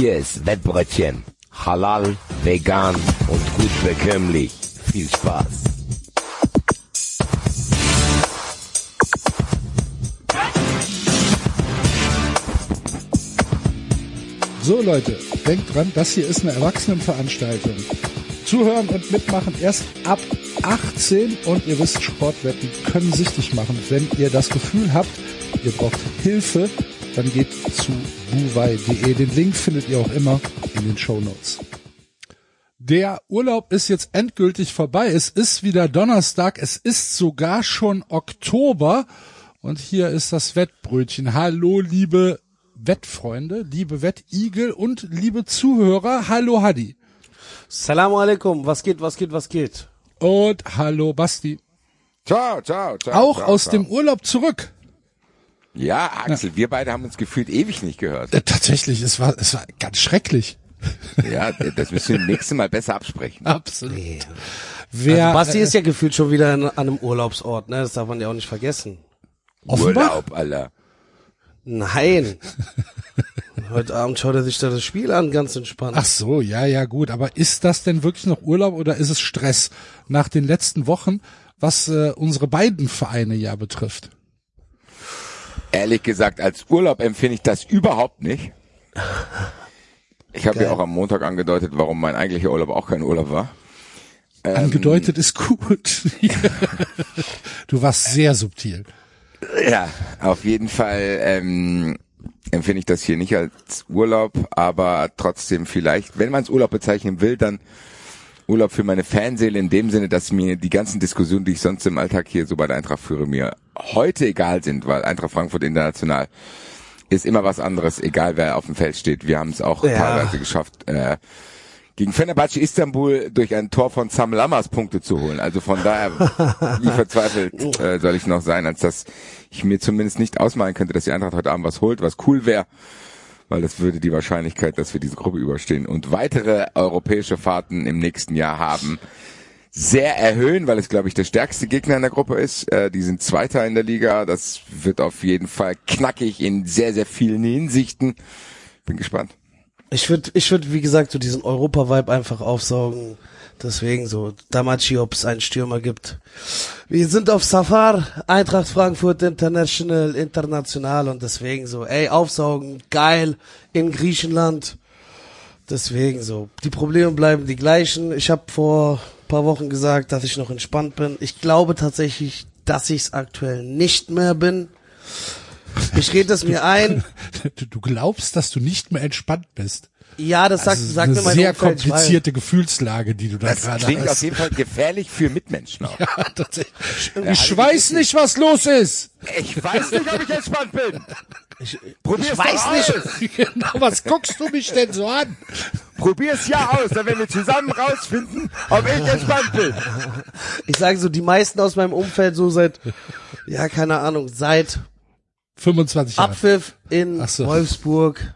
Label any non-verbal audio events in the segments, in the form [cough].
Hier ist Wettbrötchen. Halal, vegan und gut bekömmlich. Viel Spaß. So Leute, denkt dran, das hier ist eine Erwachsenenveranstaltung. Zuhören und mitmachen erst ab 18 und ihr wisst, Sportwetten können süchtig machen. Wenn ihr das Gefühl habt, ihr braucht Hilfe, dann geht zu buwei.de. Den Link findet ihr auch immer in den Show Notes. Der Urlaub ist jetzt endgültig vorbei. Es ist wieder Donnerstag. Es ist sogar schon Oktober. Und hier ist das Wettbrötchen. Hallo, liebe Wettfreunde, liebe Wettigel und liebe Zuhörer. Hallo, Hadi. Salam alaikum. Was geht, was geht, was geht? Und hallo, Basti. Ciao, ciao, ciao. Auch ciao, aus ciao. dem Urlaub zurück. Ja, Axel, wir beide haben uns gefühlt ewig nicht gehört. Äh, tatsächlich, es war, es war ganz schrecklich. Ja, das müssen wir das nächste Mal besser absprechen. Absolut. Wer, also Basti äh, ist ja gefühlt schon wieder an einem Urlaubsort, ne? Das darf man ja auch nicht vergessen. Offenbach? Urlaub, Alter. Nein. Heute Abend schaut er sich da das Spiel an, ganz entspannt. Ach so, ja, ja, gut. Aber ist das denn wirklich noch Urlaub oder ist es Stress nach den letzten Wochen, was äh, unsere beiden Vereine ja betrifft? Ehrlich gesagt, als Urlaub empfinde ich das überhaupt nicht. [laughs] Ich habe ja auch am Montag angedeutet, warum mein eigentlicher Urlaub auch kein Urlaub war. Ähm, Angedeutet [laughs] ist gut. [laughs] du warst sehr subtil. Ja, auf jeden Fall ähm, empfinde ich das hier nicht als Urlaub, aber trotzdem vielleicht, wenn man es Urlaub bezeichnen will, dann Urlaub für meine Fanseele in dem Sinne, dass mir die ganzen Diskussionen, die ich sonst im Alltag hier so bei der Eintracht führe, mir heute egal sind, weil Eintracht Frankfurt international ist immer was anderes, egal wer auf dem Feld steht. Wir haben es auch Ja. teilweise geschafft, äh, gegen Fenerbahce Istanbul durch ein Tor von Sam Lammers Punkte zu holen. Also von daher, [laughs] wie verzweifelt äh, soll ich noch sein, als dass ich mir zumindest nicht ausmalen könnte, dass die Eintracht heute Abend was holt, was cool wäre, weil das würde die Wahrscheinlichkeit, dass wir diese Gruppe überstehen und weitere europäische Fahrten im nächsten Jahr haben, sehr erhöhen, weil es, glaube ich, der stärkste Gegner in der Gruppe ist. Äh, die sind Zweiter in der Liga. Das wird auf jeden Fall knackig in sehr, sehr vielen Hinsichten. Bin gespannt. Ich würde, ich würde, wie gesagt, so diesen Europa-Vibe einfach aufsaugen. Deswegen so, Damachi, ob es einen Stürmer gibt. Wir sind auf Safar, Eintracht Frankfurt International, international und deswegen so, ey, aufsaugen, geil, in Griechenland. Deswegen so, die Probleme bleiben die gleichen. Ich habe vor paar Wochen gesagt, dass ich noch entspannt bin. Ich glaube tatsächlich, dass ich es aktuell nicht mehr bin. Ich rede es mir ein. Du, [laughs] du glaubst, dass du nicht mehr entspannt bist. Ja, das sagt, Das ist sagt eine mir mein sehr Umfeld, komplizierte Gefühlslage, die du da Das gerade klingt auf hast. jeden Fall gefährlich für Mitmenschen auch. [laughs] Ja, tatsächlich. Ich weiß nicht, was los ist. Ich weiß nicht, ob ich entspannt bin. Ich, Probier's ich weiß nicht. aus. [laughs] Genau, was guckst du mich denn so an? Probier's ja aus, dann werden wir zusammen rausfinden, ob ich entspannt bin. Ich sage so, die meisten aus meinem Umfeld so seit, ja, keine Ahnung, seit 25 Jahre. Abpfiff in so. Wolfsburg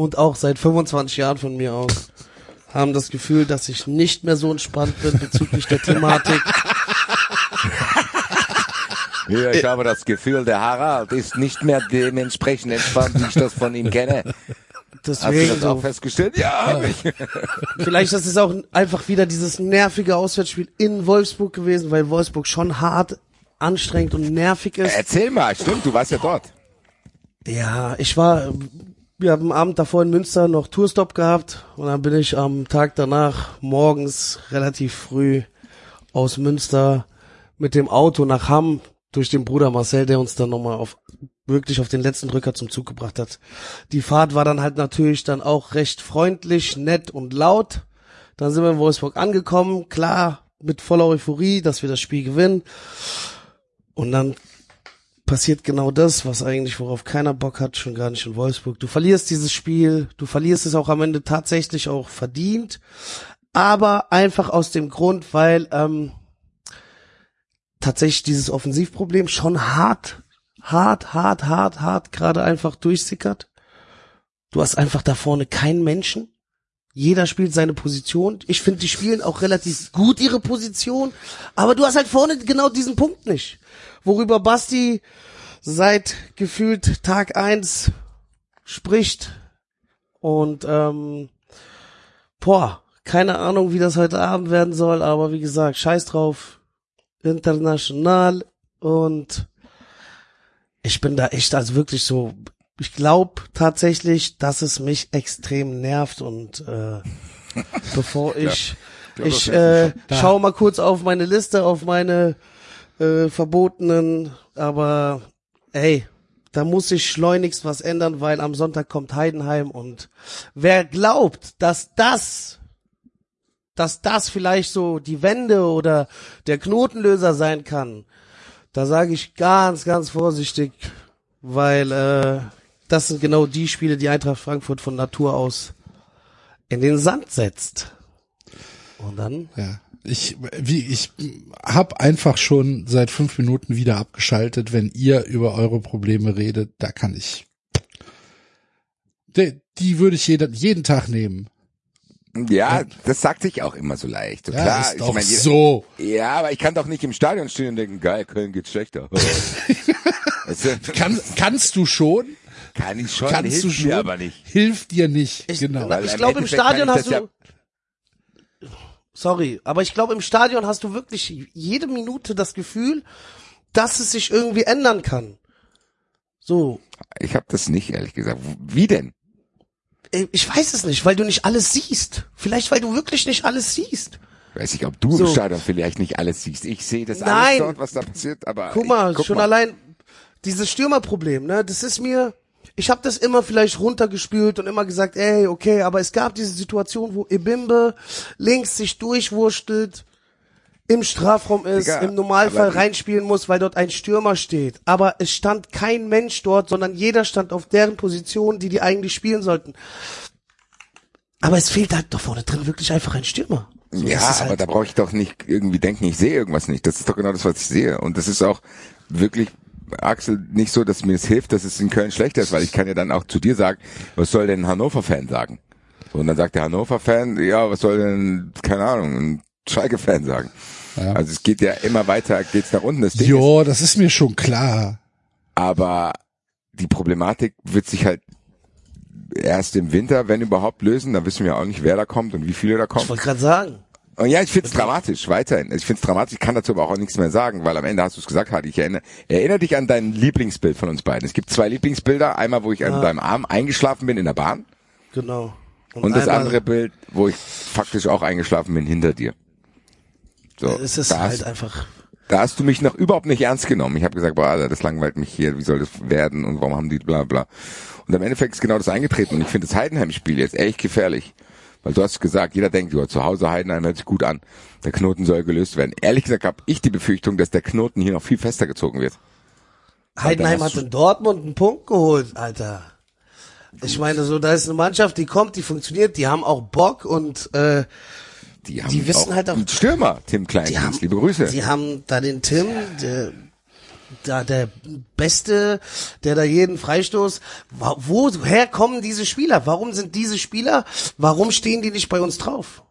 und auch seit 25 Jahren von mir aus haben das Gefühl, dass ich nicht mehr so entspannt bin bezüglich der Thematik. [laughs] Ja, ich habe das Gefühl, der Harald ist nicht mehr dementsprechend entspannt, wie ich das von ihm kenne. Hast du Deswegen das auch so, festgestellt? Ja, ich. [laughs] vielleicht ist es auch einfach wieder dieses nervige Auswärtsspiel in Wolfsburg gewesen, weil Wolfsburg schon hart, anstrengend und nervig ist. Erzähl mal, stimmt, du warst ja dort. Ja, ich war, wir haben am Abend davor in Münster noch Tourstop gehabt und dann bin ich am Tag danach morgens relativ früh aus Münster mit dem Auto nach Hamm durch den Bruder Marcel, der uns dann nochmal auf wirklich auf den letzten Drücker zum Zug gebracht hat. Die Fahrt war dann halt natürlich dann auch recht freundlich, nett und laut. Dann sind wir in Wolfsburg angekommen, klar, mit voller Euphorie, dass wir das Spiel gewinnen. Und dann passiert genau das, was eigentlich, worauf keiner Bock hat, schon gar nicht in Wolfsburg. Du verlierst dieses Spiel, du verlierst es auch am Ende tatsächlich auch verdient, aber einfach aus dem Grund, weil ähm, tatsächlich dieses Offensivproblem schon hart, hart, hart, hart, hart gerade einfach durchsickert. Du hast einfach da vorne keinen Menschen. Jeder spielt seine Position. Ich finde, die spielen auch relativ gut ihre Position, aber du hast halt vorne genau diesen Punkt nicht. Worüber Basti seit gefühlt Tag eins spricht Und ähm, boah, keine Ahnung, wie das heute Abend werden soll, aber wie gesagt, scheiß drauf. International und ich bin da echt also wirklich so ich glaube tatsächlich, dass es mich extrem nervt und äh, [laughs] bevor ich glaub, ich das äh, schaue mal kurz auf meine Liste, auf meine äh, verbotenen, aber ey, da muss sich schleunigst was ändern, weil am Sonntag kommt Heidenheim und wer glaubt, dass das dass das vielleicht so die Wende oder der Knotenlöser sein kann, da sage ich ganz, ganz vorsichtig, weil äh, das sind genau die Spiele, die Eintracht Frankfurt von Natur aus in den Sand setzt. Und dann Ja. Ich, wie, ich hab einfach schon seit fünf Minuten wieder abgeschaltet, wenn ihr über eure Probleme redet, da kann ich. Die, die würde ich jeden, jeden Tag nehmen. Ja, das sagt sich auch immer so leicht. So Ja, klar, ist ich doch meine, jeder- so. Ja, aber ich kann doch nicht im Stadion stehen und denken, geil, Köln geht schlechter. [laughs] weißt du, Kann, kannst du schon? kann ich schon, Kannst hilft du schon? mir aber nicht. Hilft dir nicht. Ich, genau. Weil ich glaube im Stadion hast du Sorry, aber ich glaube im Stadion hast du wirklich jede Minute das Gefühl, dass es sich irgendwie ändern kann. So, Ich habe das nicht, ehrlich gesagt. Wie denn? äh, ich weiß es nicht, weil du nicht alles siehst. Vielleicht weil du wirklich nicht alles siehst. Weiß ich, ob du So. im Stadion vielleicht nicht alles siehst. Ich sehe das Nein. alles dort, was da passiert, aber Guck mal, ich, guck schon mal. allein dieses Stürmerproblem, ne? Das ist mir, ich habe das immer vielleicht runtergespült und immer gesagt, ey, okay, aber es gab diese Situation, wo Ebimbe links sich durchwurstelt, im Strafraum ist, Digga, im Normalfall reinspielen muss, weil dort ein Stürmer steht. Aber es stand kein Mensch dort, sondern jeder stand auf deren Position, die die eigentlich spielen sollten. Aber es fehlt halt doch vorne drin wirklich einfach ein Stürmer. So, Ja, aber halt, da brauche ich doch nicht irgendwie denken, ich sehe irgendwas nicht. Das ist doch genau das, was ich sehe. Und das ist auch wirklich, Axel, nicht so, dass mir es hilft, dass es in Köln schlechter ist, weil ich kann ja dann auch zu dir sagen, was soll denn ein Hannover-Fan sagen? So, und dann sagt der Hannover-Fan, ja, was soll denn, keine Ahnung, ein Schalke-Fan sagen? Ja. Also es geht ja immer weiter, geht's nach unten. Das Ding ist, Jo, das ist mir schon klar. aber die Problematik wird sich halt erst im Winter, wenn überhaupt, lösen. Da wissen wir auch nicht, wer da kommt und wie viele da kommen. ich wollte gerade sagen. Und ja, ich find's dramatisch, weiterhin. Ich find's dramatisch, ich kann dazu aber auch nichts mehr sagen, weil am Ende hast du es gesagt, Hadi, ich erinnere, erinnere dich an dein Lieblingsbild von uns beiden. Es gibt zwei Lieblingsbilder. Einmal, wo ich an deinem Arm eingeschlafen bin in der Bahn Genau. und das einmal- andere Bild, wo ich faktisch auch eingeschlafen bin hinter dir. So, Es ist da, halt hast, einfach. da hast du mich noch überhaupt nicht ernst genommen. Ich habe gesagt, boah, Alter, das langweilt mich hier, wie soll das werden und warum haben die bla bla. Und am Endeffekt ist genau das eingetreten und ich finde das Heidenheim-Spiel jetzt echt gefährlich. Weil du hast gesagt, jeder denkt, ja, zu Hause Heidenheim hört sich gut an. Der Knoten soll gelöst werden. Ehrlich gesagt habe ich die Befürchtung, dass der Knoten hier noch viel fester gezogen wird. Heidenheim hat in Dortmund einen Punkt geholt, Alter. Ich meine, so, da ist eine Mannschaft, die kommt, die funktioniert, die haben auch Bock und äh, Die, haben Die wissen auch halt auch- Stürmer, Tim haben, liebe Grüße. die haben da den Tim, der, da der Beste, der da jeden Freistoß. Woher kommen diese Spieler? Warum sind diese Spieler? Warum stehen die nicht bei uns drauf?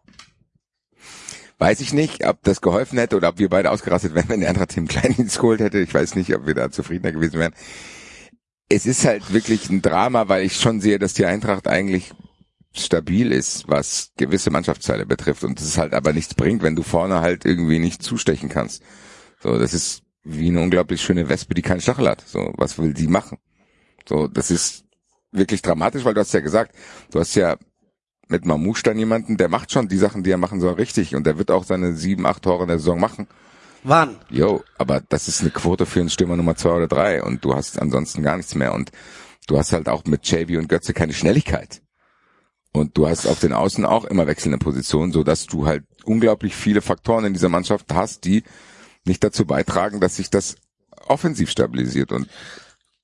Weiß ich nicht, ob das geholfen hätte oder ob wir beide ausgerastet wären, wenn der andere Tim [laughs] Kleindienst geholt hätte. Ich weiß nicht, ob wir da zufriedener gewesen wären. Es ist halt wirklich ein Drama, weil ich schon sehe, dass die Eintracht eigentlich stabil ist, was gewisse Mannschaftsteile betrifft und es halt aber nichts bringt, wenn du vorne halt irgendwie nicht zustechen kannst. So, das ist wie eine unglaublich schöne Wespe, die keinen Stachel hat. So, was will die machen? So, das ist wirklich dramatisch, weil du hast ja gesagt, du hast ja mit Mamouche dann jemanden, der macht schon die Sachen, die er machen soll, richtig und der wird auch seine sieben, acht Tore in der Saison machen. Wann? Jo, aber das ist eine Quote für einen Stürmer Nummer zwei oder drei und du hast ansonsten gar nichts mehr und du hast halt auch mit JB und Götze keine Schnelligkeit. Und du hast auf den Außen auch immer wechselnde Positionen, so dass du halt unglaublich viele Faktoren in dieser Mannschaft hast, die nicht dazu beitragen, dass sich das offensiv stabilisiert und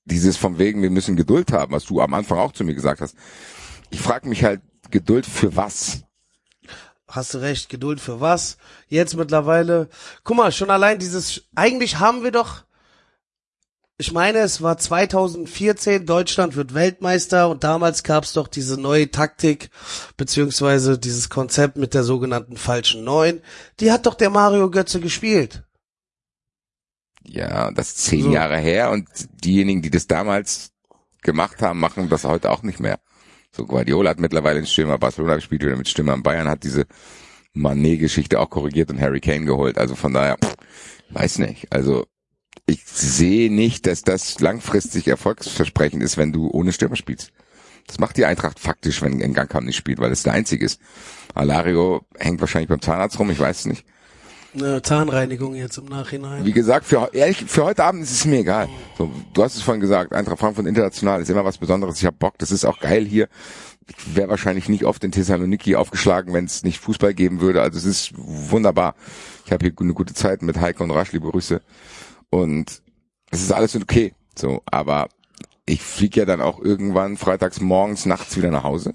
dieses vom wegen, wir müssen Geduld haben, was du am Anfang auch zu mir gesagt hast. Ich frage mich halt, Geduld für was? Hast du recht, Geduld für was? Jetzt mittlerweile, guck mal, schon allein dieses, eigentlich haben wir doch, ich meine, es war 2014, Deutschland wird Weltmeister und damals gab's doch diese neue Taktik, beziehungsweise dieses Konzept mit der sogenannten falschen Neun. Die hat doch der Mario Götze gespielt. Ja, das ist zehn So. Jahre her und diejenigen, die das damals gemacht haben, machen das heute auch nicht mehr. So Guardiola hat mittlerweile einen Stürmer, Barcelona spielt wieder mit Stürmern, Bayern hat diese Manet-Geschichte auch korrigiert und Harry Kane geholt. Also von daher, weiß nicht. Also ich sehe nicht, dass das langfristig erfolgsversprechend ist, wenn du ohne Stürmer spielst. Das macht die Eintracht faktisch, wenn Ngakam nicht spielt, weil es der einzige ist. Alario hängt wahrscheinlich beim Zahnarzt rum, ich weiß es nicht. Eine Zahnreinigung jetzt im Nachhinein. Wie gesagt, für, ehrlich, für heute Abend ist es mir egal. So, du hast es vorhin gesagt, Eintracht Frankfurt international ist immer was Besonderes. Ich habe Bock, das ist auch geil hier. Ich wäre wahrscheinlich nicht oft in Thessaloniki aufgeschlagen, wenn es nicht Fußball geben würde. Also es ist wunderbar. Ich habe hier eine gute Zeit mit Heike und Rasch, liebe Grüße. Und es ist alles okay. So, aber ich fliege ja dann auch irgendwann freitags morgens, nachts wieder nach Hause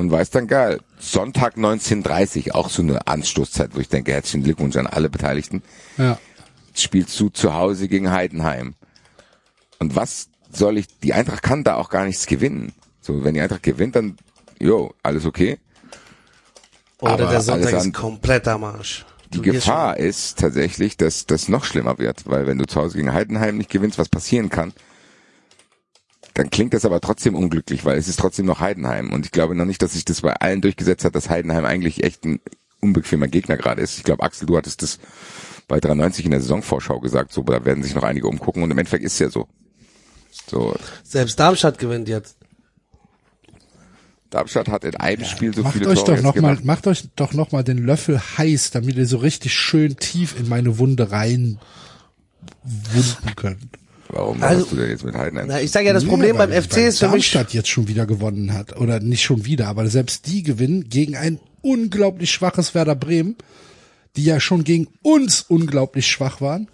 und weiß dann geil. Sonntag 19.30 auch so eine Anstoßzeit, wo ich denke, herzlichen Glückwunsch an alle Beteiligten. Ja. Spielst du zu Hause gegen Heidenheim. Und was soll ich, die Eintracht kann da auch gar nichts gewinnen. So, wenn die Eintracht gewinnt, dann, jo, alles okay. Oder aber der Sonntag alles ist an- komplett am Arsch. Die Du gehst Gefahr ist tatsächlich, dass das noch schlimmer wird, weil wenn du zu Hause gegen Heidenheim nicht gewinnst, was passieren kann, dann klingt das aber trotzdem unglücklich, weil es ist trotzdem noch Heidenheim. Und ich glaube noch nicht, dass sich das bei allen durchgesetzt hat, dass Heidenheim eigentlich echt ein unbequemer Gegner gerade ist. Ich glaube, Axel, du hattest das bei 93 in der Saisonvorschau gesagt, so, da werden sich noch einige umgucken und im Endeffekt ist es ja so. So, Selbst Darmstadt gewinnt jetzt. Darmstadt hat in einem Spiel so macht viele euch Tore doch noch mal, gemacht. macht euch doch noch mal den Löffel heiß, damit ihr so richtig schön tief in meine Wunde rein wunden könnt. Warum Also- hast du denn jetzt mit Heidenheim? Na, ich sage ja, das Problem Ja, beim FC weil ist für mich, Darmstadt jetzt schon wieder gewonnen hat oder nicht schon wieder, aber selbst die gewinnen gegen ein unglaublich schwaches Werder Bremen, die ja schon gegen uns unglaublich schwach waren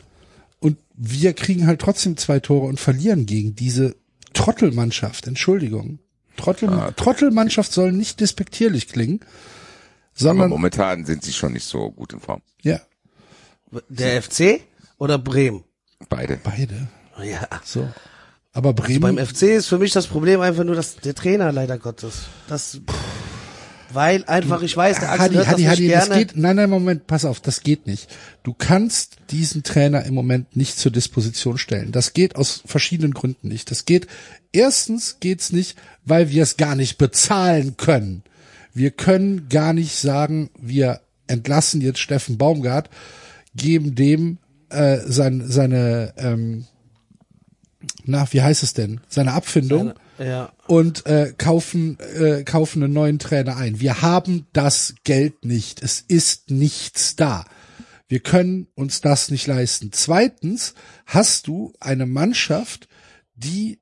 und wir kriegen halt trotzdem zwei Tore und verlieren gegen diese Trottelmannschaft. Entschuldigung. Trottel, Ah, Trottelmannschaft soll nicht despektierlich klingen, Aber sondern momentan sind sie schon nicht so gut in Form. ja, der FC oder Bremen. Beide. beide. Ja. So. Aber Bremen Beim FC ist für mich das Problem einfach nur, dass der Trainer leider Gottes. Das, weil einfach, ich weiß, der Axel Hadi, hört Hadi, das Hadi, nicht das geht, nein, nein, Moment, pass auf, das geht nicht. Du kannst diesen Trainer im Moment nicht zur Disposition stellen. Das geht aus verschiedenen Gründen nicht. Das geht, erstens geht's nicht, weil wir es gar nicht bezahlen können. Wir können gar nicht sagen, wir entlassen jetzt Steffen Baumgart, geben dem äh, sein, seine, ähm, na, wie heißt es denn? Seine Abfindung ja. und äh, kaufen äh, kaufen einen neuen Trainer ein. Wir haben das Geld nicht. Es ist nichts da. Wir können uns das nicht leisten. Zweitens hast du eine Mannschaft, die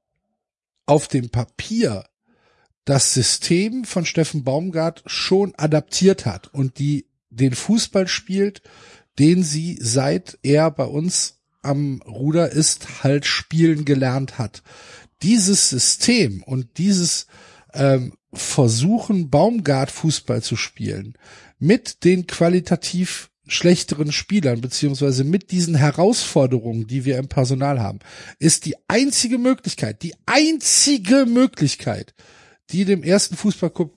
auf dem Papier das System von Steffen Baumgart schon adaptiert hat und die den Fußball spielt, den sie seit er bei uns am Ruder ist, halt spielen gelernt hat. Dieses System und dieses ähm, Versuchen, Baumgart Fußball zu spielen, mit den qualitativ schlechteren Spielern, beziehungsweise mit diesen Herausforderungen, die wir im Personal haben, ist die einzige Möglichkeit, die einzige Möglichkeit, die dem ersten Fußballclub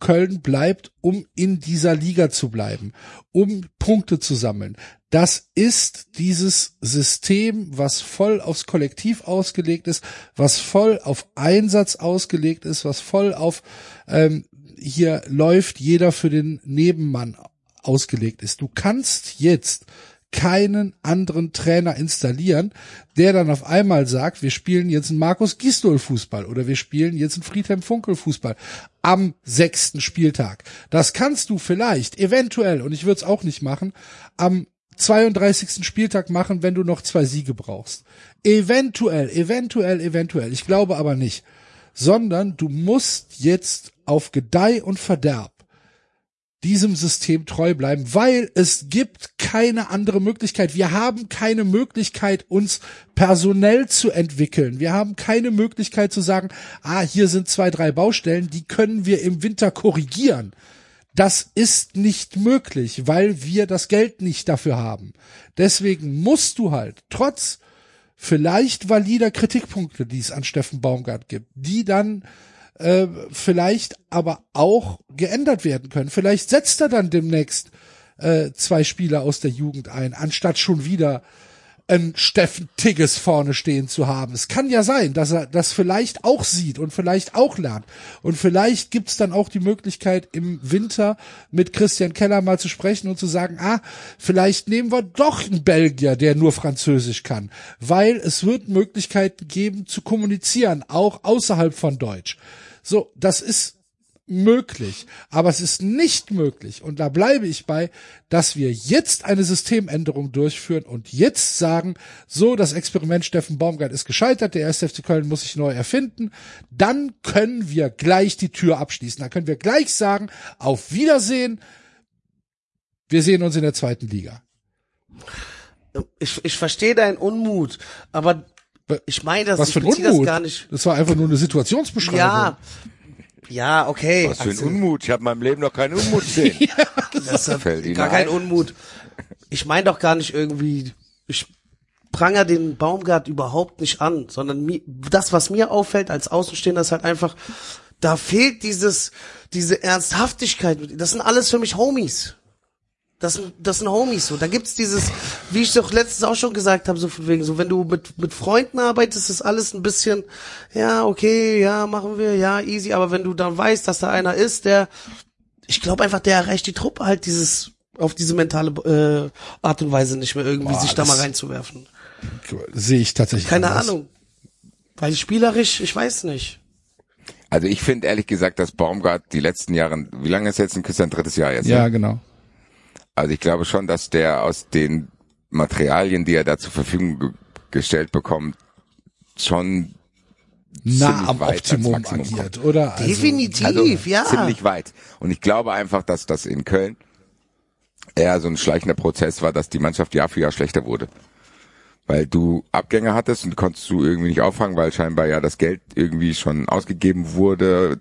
Köln bleibt, um in dieser Liga zu bleiben, um Punkte zu sammeln. Das ist dieses System, was voll aufs Kollektiv ausgelegt ist, was voll auf Einsatz ausgelegt ist, was voll auf ähm, hier läuft jeder für den Nebenmann ausgelegt ist. Du kannst jetzt keinen anderen Trainer installieren, der dann auf einmal sagt, wir spielen jetzt einen Markus Gisdol Fußball oder wir spielen jetzt einen Friedhelm Funkel Fußball am sechsten Spieltag. Das kannst du vielleicht, eventuell, und ich würde es auch nicht machen, am 32. Spieltag machen, wenn du noch zwei Siege brauchst. Eventuell, eventuell, eventuell. Ich glaube aber nicht. Sondern du musst jetzt auf Gedeih und Verderb diesem System treu bleiben, weil es gibt keine andere Möglichkeit. Wir haben keine Möglichkeit, uns personell zu entwickeln. Wir haben keine Möglichkeit zu sagen, ah, hier sind zwei, drei Baustellen, die können wir im Winter korrigieren. Das ist nicht möglich, weil wir das Geld nicht dafür haben. Deswegen musst du halt trotz vielleicht valider Kritikpunkte, die es an Steffen Baumgart gibt, die dann äh, vielleicht aber auch geändert werden können. Vielleicht setzt er dann demnächst äh, zwei Spieler aus der Jugend ein, anstatt schon wieder einen Steffen Tigges vorne stehen zu haben. Es kann ja sein, dass er das vielleicht auch sieht und vielleicht auch lernt. Und vielleicht gibt's dann auch die Möglichkeit, im Winter mit Christian Keller mal zu sprechen und zu sagen, ah, vielleicht nehmen wir doch einen Belgier, der nur Französisch kann. Weil es wird Möglichkeiten geben zu kommunizieren, auch außerhalb von Deutsch. So, das ist möglich. Aber es ist nicht möglich, und da bleibe ich bei, dass wir jetzt eine Systemänderung durchführen und jetzt sagen, so, das Experiment Steffen Baumgart ist gescheitert, der 1. FC Köln muss sich neu erfinden, dann können wir gleich die Tür abschließen. Dann können wir gleich sagen, auf Wiedersehen, wir sehen uns in der zweiten Liga. Ich, ich verstehe deinen Unmut, aber ich meine das, Was ich für ein beziehe das Unmut. gar nicht. Das war einfach nur eine Situationsbeschreibung. Ja, ja, okay. Was für ein Axel. Unmut. Ich habe in meinem Leben noch keinen Unmut gesehen. [laughs] Das ist Fällt Ihnen gar kein ein? Unmut. Ich meine doch gar nicht irgendwie, ich pranger den Baumgart überhaupt nicht an, sondern mir, das, was mir auffällt als Außenstehender, ist halt einfach, da fehlt dieses, diese Ernsthaftigkeit. Das sind alles für mich Homies. Das sind, das sind Homies so. Da gibt's dieses, wie ich doch letztens auch schon gesagt habe, so von wegen, so wenn du mit, mit Freunden arbeitest, ist alles ein bisschen, ja, okay, ja, machen wir, ja, easy. Aber wenn du dann weißt, dass da einer ist, der, ich glaube einfach, der erreicht die Truppe halt dieses, auf diese mentale äh, Art und Weise nicht mehr irgendwie Boah, sich da mal reinzuwerfen. Sehe ich tatsächlich. Keine anders. Ahnung. Weil spielerisch, ich weiß nicht. Also ich finde ehrlich gesagt, dass Baumgart die letzten Jahre, wie lange ist jetzt ein Christian drittes Jahr jetzt? Ja, ne? genau. Also ich glaube schon, dass der aus den Materialien, die er da zur Verfügung ge gestellt bekommt, schon Nah ziemlich am Optimum Maximum agiert, oder? Also, Definitiv, also ja. ziemlich weit. Und ich glaube einfach, dass das in Köln eher so ein schleichender Prozess war, dass die Mannschaft Jahr für Jahr schlechter wurde. Weil du Abgänge hattest und konntest du irgendwie nicht auffangen, weil scheinbar ja das Geld irgendwie schon ausgegeben wurde,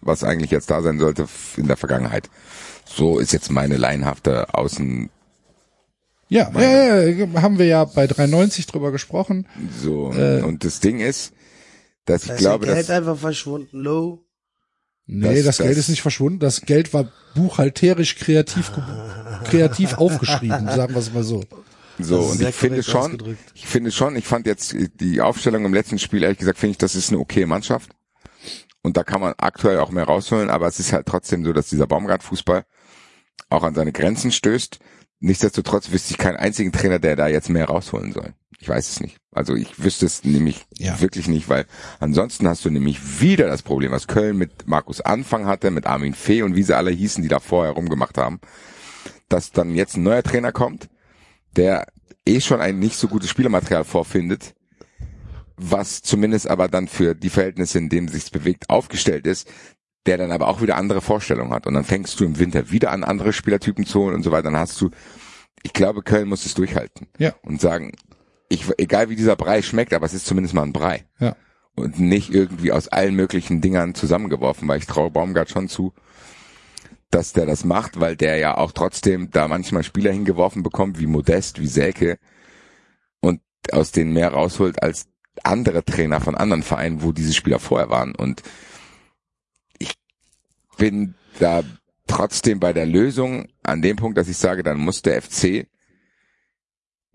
was eigentlich jetzt da sein sollte in der Vergangenheit. So ist jetzt meine laienhafte Außen Ja, ja, ja, haben wir ja bei 390 drüber gesprochen. so. Äh. und das Ding ist, dass ich Da ist glaube, das Geld dass einfach verschwunden, low. Nee, Das- das, Geld das- ist nicht verschwunden. Das Geld war buchhalterisch kreativ, [laughs] kreativ aufgeschrieben, sagen wir es mal so. So, Das und ich finde schon, ausgedrückt. ich finde schon, ich fand jetzt die Aufstellung im letzten Spiel, ehrlich gesagt, finde ich, das ist eine okay Mannschaft. Und da kann man aktuell auch mehr rausholen, aber es ist halt trotzdem so, dass dieser Baumgart-Fußball auch an seine Grenzen stößt. Nichtsdestotrotz wüsste ich keinen einzigen Trainer, der da jetzt mehr rausholen soll. Ich weiß es nicht. Also ich wüsste es nämlich Ja. wirklich nicht, weil ansonsten hast du nämlich wieder das Problem, was Köln mit Markus Anfang hatte, mit Armin Fee und wie sie alle hießen, die da vorher rumgemacht haben, dass dann jetzt ein neuer Trainer kommt, der eh schon ein nicht so gutes Spielermaterial vorfindet, was zumindest aber dann für die Verhältnisse, in denen sich's bewegt, aufgestellt ist, der dann aber auch wieder andere Vorstellungen hat. Und dann fängst du im Winter wieder an, andere Spielertypen zu holen und so weiter. Dann hast du, ich glaube, Köln muss es durchhalten Ja, und sagen, ich, egal wie dieser Brei schmeckt, aber es ist zumindest mal ein Brei ja. und nicht irgendwie aus allen möglichen Dingern zusammengeworfen, weil ich traue Baumgart schon zu, dass der das macht, weil der ja auch trotzdem da manchmal Spieler hingeworfen bekommt, wie Modest, wie Selke und aus denen mehr rausholt als andere Trainer von anderen Vereinen, wo diese Spieler vorher waren. Und bin da trotzdem bei der Lösung an dem Punkt, dass ich sage, dann muss der FC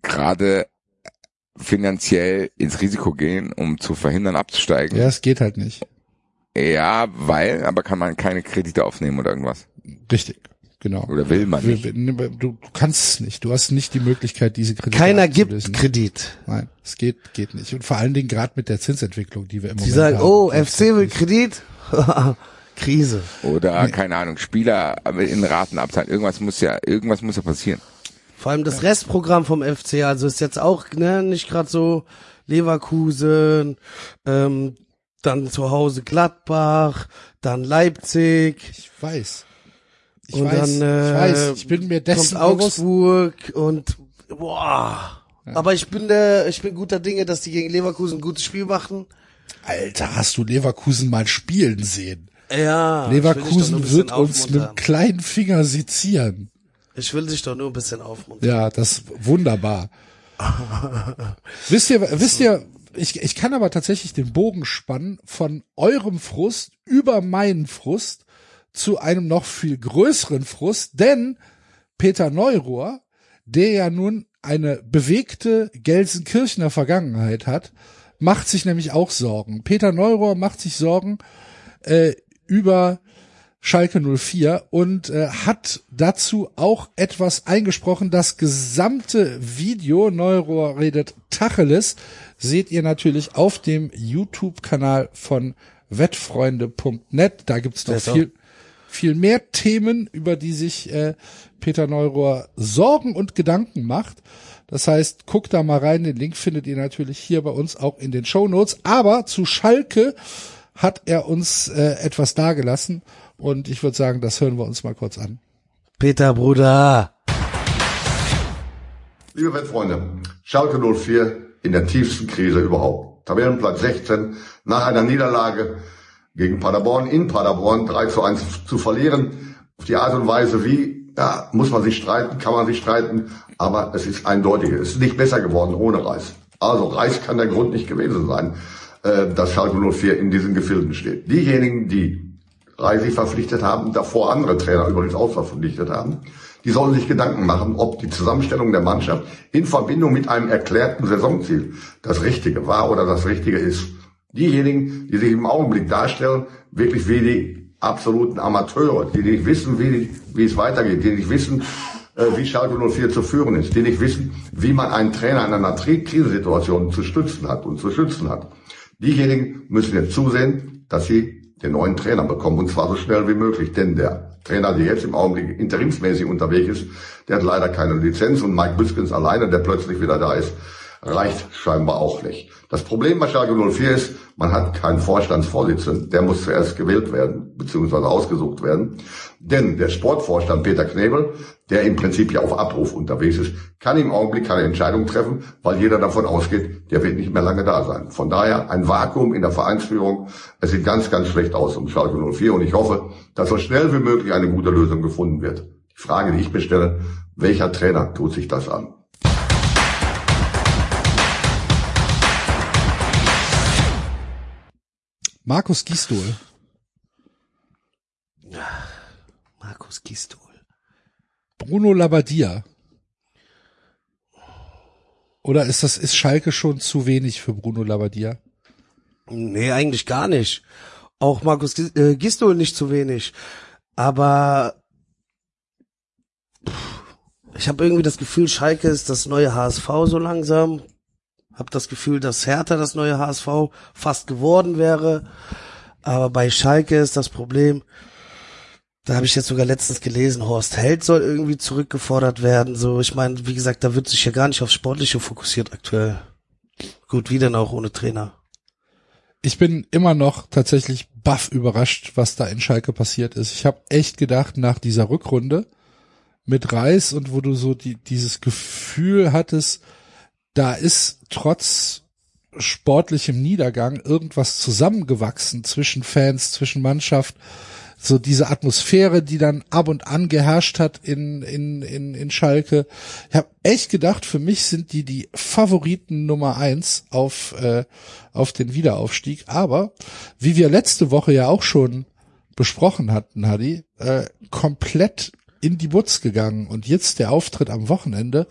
gerade finanziell ins Risiko gehen, um zu verhindern, abzusteigen. Ja, es geht halt nicht. Ja, weil, aber kann man keine Kredite aufnehmen oder irgendwas. Richtig. Genau. Oder will man nicht. Wir- Du, kannst es nicht. Du hast nicht die Möglichkeit, diese Kredite Keiner gibt. Kredit. Nein, es geht, geht nicht. Und vor allen Dingen gerade mit der Zinsentwicklung, die wir im Die Moment sagen, haben. oh, FC will Kredit. [laughs] Krise. Oder, keine Ahnung, Spieler in Raten abzahlen. Irgendwas muss ja, irgendwas muss ja passieren. Vor allem das Restprogramm vom FC, also ist jetzt auch ne, nicht gerade so Leverkusen, ähm, dann zu Hause Gladbach, dann Leipzig, Ich weiß. Ich und weiß, dann äh, ich weiß. Ich bin mir kommt dessen bewusst. Augsburg und boah. Aber ich bin der, ich bin guter Dinge, dass die gegen Leverkusen ein gutes Spiel machen. Alter, hast du Leverkusen mal spielen sehen? Ja. Leverkusen wird uns mit dem kleinen Finger sezieren. Ich will dich doch nur ein bisschen aufmuntern. Ja, das wunderbar. [laughs] wisst ihr, wisst ihr, ich, ich kann aber tatsächlich den Bogen spannen von eurem Frust über meinen Frust zu einem noch viel größeren Frust, denn Peter Neurohr, der ja nun eine bewegte Gelsenkirchener Vergangenheit hat, macht sich nämlich auch Sorgen. Peter Neurohr macht sich Sorgen äh, über Schalke 04 und äh, hat dazu auch etwas eingesprochen. Das gesamte Video Neurohr redet Tacheles seht ihr natürlich auf dem YouTube-Kanal von wettfreunde.net. Da gibt's noch viel, viel mehr Themen, über die sich äh, Peter Neurohr Sorgen und Gedanken macht. Das heißt, guckt da mal rein. Den Link findet ihr natürlich hier bei uns auch in den Show Notes. Aber zu Schalke hat er uns äh, etwas dargelassen. Und ich würde sagen, das hören wir uns mal kurz an. Peter Bruder. Liebe Wettfreunde, Schalke 04 in der tiefsten Krise überhaupt. Tabellenplatz 16 nach einer Niederlage gegen Paderborn in Paderborn 3 zu 1 zu verlieren. Auf die Art und Weise wie, ja, muss man sich streiten, kann man sich streiten, aber es ist eindeutig. Es ist nicht besser geworden ohne Reis. Also Reis kann der Grund nicht gewesen sein, dass Schalke 04 in diesen Gefilden steht. Diejenigen, die Reisi verpflichtet haben, davor andere Trainer übrigens auch verpflichtet haben, die sollen sich Gedanken machen, ob die Zusammenstellung der Mannschaft in Verbindung mit einem erklärten Saisonziel das Richtige war oder das Richtige ist. Diejenigen, die sich im Augenblick darstellen, wirklich wie die absoluten Amateure, die nicht wissen, wie, die, wie es weitergeht, die nicht wissen, äh, wie Schalke 04 zu führen ist, die nicht wissen, wie man einen Trainer in einer Krisensituation zu stützen hat und zu schützen hat. Diejenigen müssen jetzt zusehen, dass sie den neuen Trainer bekommen und zwar so schnell wie möglich, denn der Trainer, der jetzt im Augenblick interimsmäßig unterwegs ist, der hat leider keine Lizenz und Mike Biskins alleine, der plötzlich wieder da ist, reicht scheinbar auch nicht. Das Problem bei Schalke 04 ist, man hat keinen Vorstandsvorsitzenden. Der muss zuerst gewählt werden, beziehungsweise ausgesucht werden. Denn der Sportvorstand Peter Knebel, der im Prinzip ja auf Abruf unterwegs ist, kann im Augenblick keine Entscheidung treffen, weil jeder davon ausgeht, der wird nicht mehr lange da sein. Von daher ein Vakuum in der Vereinsführung. Es sieht ganz, ganz schlecht aus um Schalke 04 und ich hoffe, dass so schnell wie möglich eine gute Lösung gefunden wird. Die Frage, die ich mir stelle, welcher Trainer tut sich das an? Markus Gisdol. Markus Gistol. Bruno Labbadia. Oder ist das, ist Schalke schon zu wenig für Bruno Labbadia? Nee, eigentlich gar nicht. Auch Markus Gis- äh, Gistol nicht zu wenig. Aber ich habe irgendwie das Gefühl, Schalke ist das neue HSV so langsam. Hab das Gefühl, dass Hertha das neue HSV fast geworden wäre. Aber bei Schalke ist das Problem, da habe ich jetzt sogar letztens gelesen, Horst Held soll irgendwie zurückgefordert werden. So, ich meine, wie gesagt, da wird sich ja gar nicht aufs Sportliche fokussiert aktuell. Gut, wie denn auch ohne Trainer? Ich bin immer noch tatsächlich baff überrascht, was da in Schalke passiert ist. Ich habe echt gedacht, nach dieser Rückrunde mit Reis und wo du so die, dieses Gefühl hattest, da ist trotz sportlichem Niedergang irgendwas zusammengewachsen zwischen Fans, zwischen Mannschaft, so diese Atmosphäre, die dann ab und an geherrscht hat in, in, in, in Schalke. Ich habe echt gedacht, für mich sind die die Favoriten Nummer eins auf, äh, auf den Wiederaufstieg. Aber wie wir letzte Woche ja auch schon besprochen hatten, Hadi, äh, komplett in die Butz gegangen. Und jetzt der Auftritt am Wochenende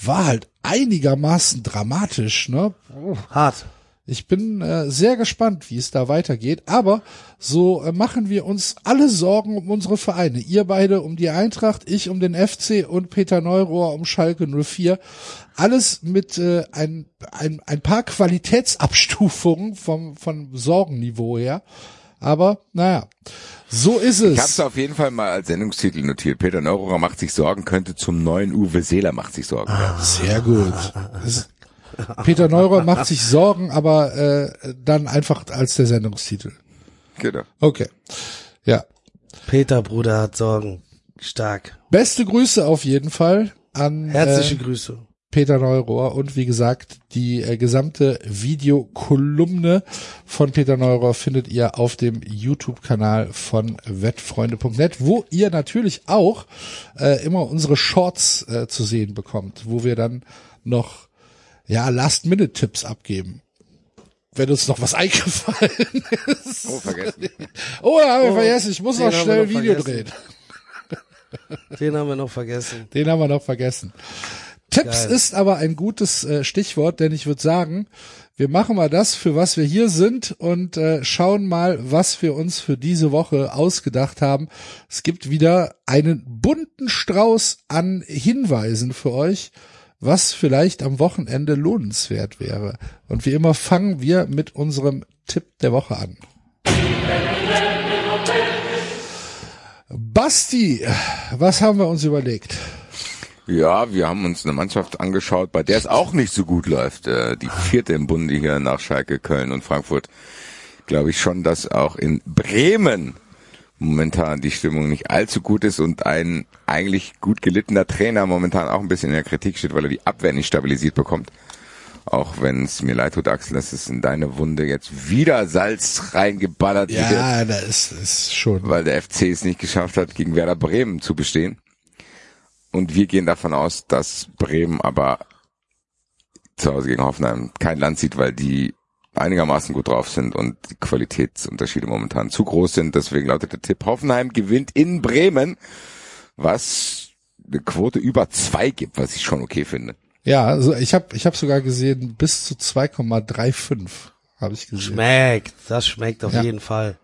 war halt einigermaßen dramatisch, ne? Hart. Ich bin äh, sehr gespannt, wie es da weitergeht. Aber so äh, machen wir uns alle Sorgen um unsere Vereine. Ihr beide um die Eintracht, ich um den FC und Peter Neurohr um Schalke 04. Alles mit äh, ein, ein, ein paar Qualitätsabstufungen vom, vom Sorgenniveau her. Aber naja, so ist Ich hab's es. auf jeden Fall mal als Sendungstitel notiert. Peter Neururer macht sich Sorgen, könnte zum neuen Uwe Seeler macht sich Sorgen werden. Sehr gut. Peter Neurohr macht sich Sorgen, aber äh, dann einfach als der Sendungstitel. Genau. Okay. Ja, Peter Bruder hat Sorgen. Stark. Beste Grüße auf jeden Fall an Herzliche äh, Grüße. Peter Neurohr und wie gesagt, die äh, gesamte Videokolumne von Peter Neurohr findet ihr auf dem YouTube-Kanal von wettfreunde.net, wo ihr natürlich auch äh, immer unsere Shorts äh, zu sehen bekommt, wo wir dann noch ja Last-Minute-Tipps abgeben. Wenn uns noch was [laughs] eingefallen ist. Oh, vergessen. [laughs] Oh, da haben wir Oh, vergessen, ich muss noch schnell ein Video vergessen. drehen. Den haben wir noch vergessen. Den haben wir noch vergessen. Tipps Geil. ist aber ein gutes äh, Stichwort, denn ich würde sagen, wir machen mal das, für was wir hier sind und äh, schauen mal, was wir uns für diese Woche ausgedacht haben. Es gibt wieder einen bunten Strauß an Hinweisen für euch, was vielleicht am Wochenende lohnenswert wäre. Und wie immer fangen wir mit unserem Tipp der Woche an. Basti, was haben wir uns überlegt? Ja, wir haben uns eine Mannschaft angeschaut, bei der es auch nicht so gut läuft. Äh, die vierte im Bunde hier nach Schalke, Köln und Frankfurt. Glaube ich schon, dass auch in Bremen momentan die Stimmung nicht allzu gut ist und ein eigentlich gut gelittener Trainer momentan auch ein bisschen in der Kritik steht, weil er die Abwehr nicht stabilisiert bekommt. Auch wenn es mir leid tut, Axel, dass es in deine Wunde jetzt wieder Salz reingeballert wird Ja, da ist, ist schon. weil der FC es nicht geschafft hat, gegen Werder Bremen zu bestehen. Und wir gehen davon aus, dass Bremen aber zu Hause gegen Hoffenheim kein Land sieht, weil die einigermaßen gut drauf sind und die Qualitätsunterschiede momentan zu groß sind. Deswegen lautet der Tipp, Hoffenheim gewinnt in Bremen, was eine Quote über zwei gibt, was ich schon okay finde. Ja, also ich habe ich hab sogar gesehen, bis zu 2,35 habe ich gesehen. Schmeckt, das schmeckt auf Ja. jeden Fall.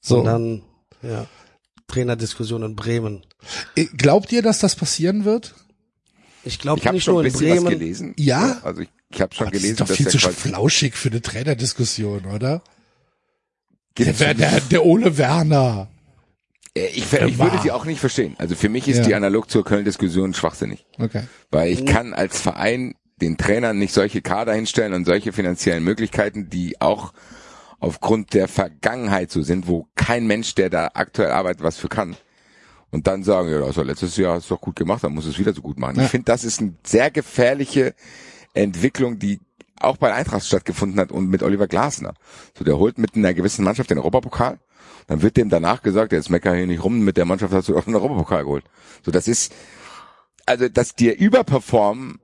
So, Und dann, ja, Trainerdiskussion in Bremen. äh, glaubt ihr, dass das passieren wird? Ich glaube Ich habe nicht schon nur ein in bisschen was Bremen. gelesen. Ja? Also ich, ich habe schon Aber das gelesen, ist doch dass viel der zu flauschig für eine Trainerdiskussion, oder? Der, der, der Ole Werner. Äh, Ich, ich würde sie auch nicht verstehen. Also für mich ist Ja. die analog zur Köln-Diskussion schwachsinnig. Okay. Weil ich kann als Verein den Trainern nicht solche Kader hinstellen und solche finanziellen Möglichkeiten, die auch aufgrund der Vergangenheit so sind, wo kein Mensch, der da aktuell arbeitet, was für kann. Und dann sagen, ja, das war letztes Jahr hast du doch gut gemacht, dann muss es wieder so gut machen. Ja. Ich finde, das ist eine sehr gefährliche Entwicklung, die auch bei Eintracht stattgefunden hat und mit Oliver Glasner. So, der holt mit einer gewissen Mannschaft den Europapokal, dann wird dem danach gesagt, jetzt mecker hier nicht rum, mit der Mannschaft hast du doch den Europapokal geholt. So, das ist, also, dass dir überperformen